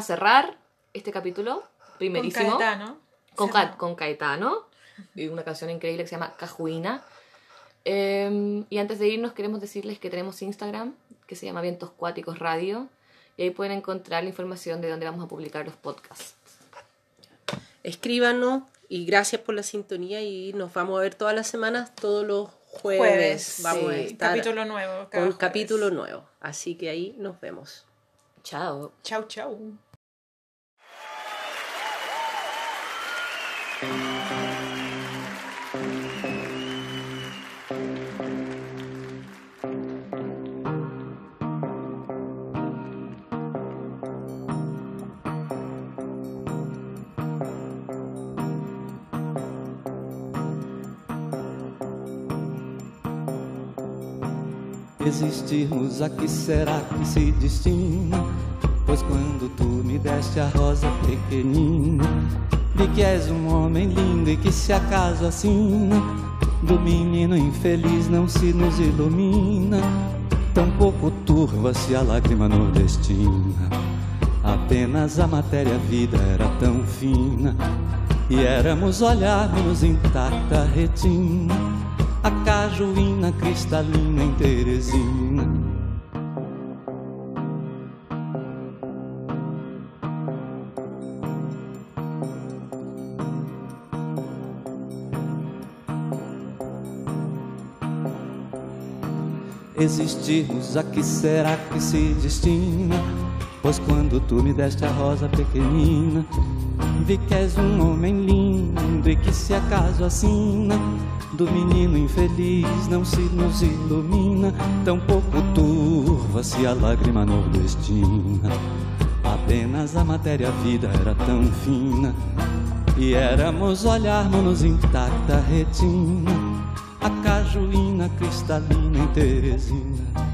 a cerrar este capítulo primerísimo. Con Caetano. con, Sí, Ca- no. con Caetano y una canción increíble que se llama Cajuina. Eh, y antes de irnos queremos decirles que tenemos Instagram que se llama Vientos Cuáticos Radio y ahí pueden encontrar la información de dónde vamos a publicar los podcasts. Escríbanos y gracias por la sintonía y nos vamos a ver todas las semanas, todos los jueves. Jueves, vamos a estar Capítulo nuevo. cada con jueves. capítulo nuevo. Así que ahí nos vemos. Chao. Chau, chau. Existirmos a que será que se destina? Pois quando tu me deste a rosa pequenina, que és um homem lindo e que se acaso assina, do menino infeliz não se nos ilumina, tampouco turva-se a lágrima nordestina. Apenas a matéria-vida era tão fina, e éramos olharmos intacta retina, a cajuína cristalina em Teresina. Existirmos a que será que se destina? Pois quando tu me deste a rosa pequenina, vi que és um homem lindo e que se acaso assina, do menino infeliz não se nos ilumina, tampouco turva-se a lágrima nordestina. Apenas a matéria-vida era tão fina, e éramos olharmos intacta retina, a cajuína cristalina em Teresina.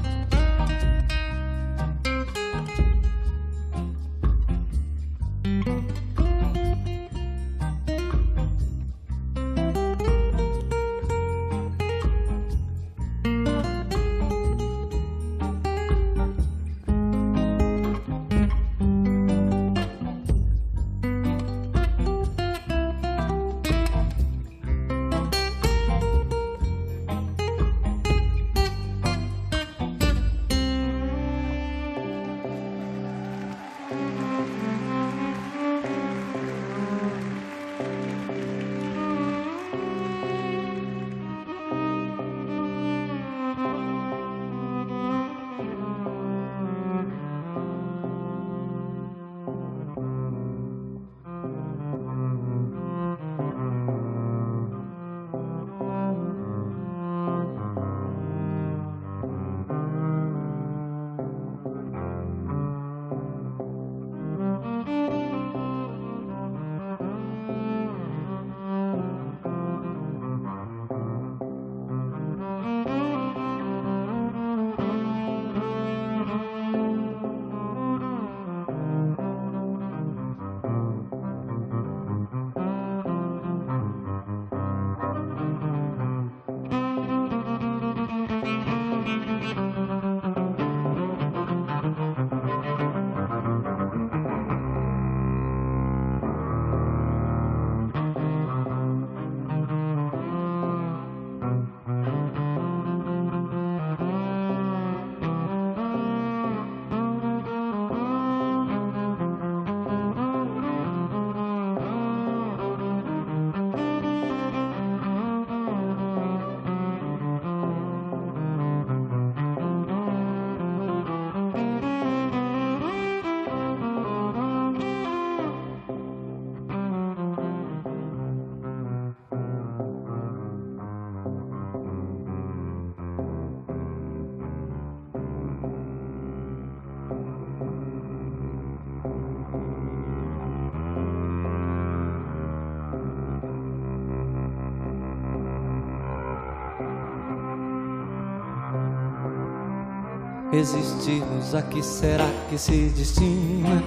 Existirmos aqui será que se destina?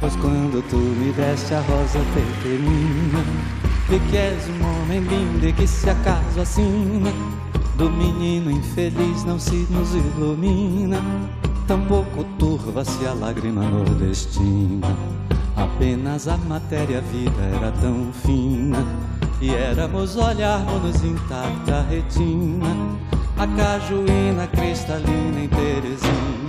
Pois quando tu me deste a rosa pequenina, vi que és um homem lindo e que se acaso assina, do menino infeliz não se nos ilumina, tampouco turva-se a lágrima nordestina. Apenas a matéria vida era tão fina, e éramos olharmos intacta retina, a cajuína cristalina em Terezinha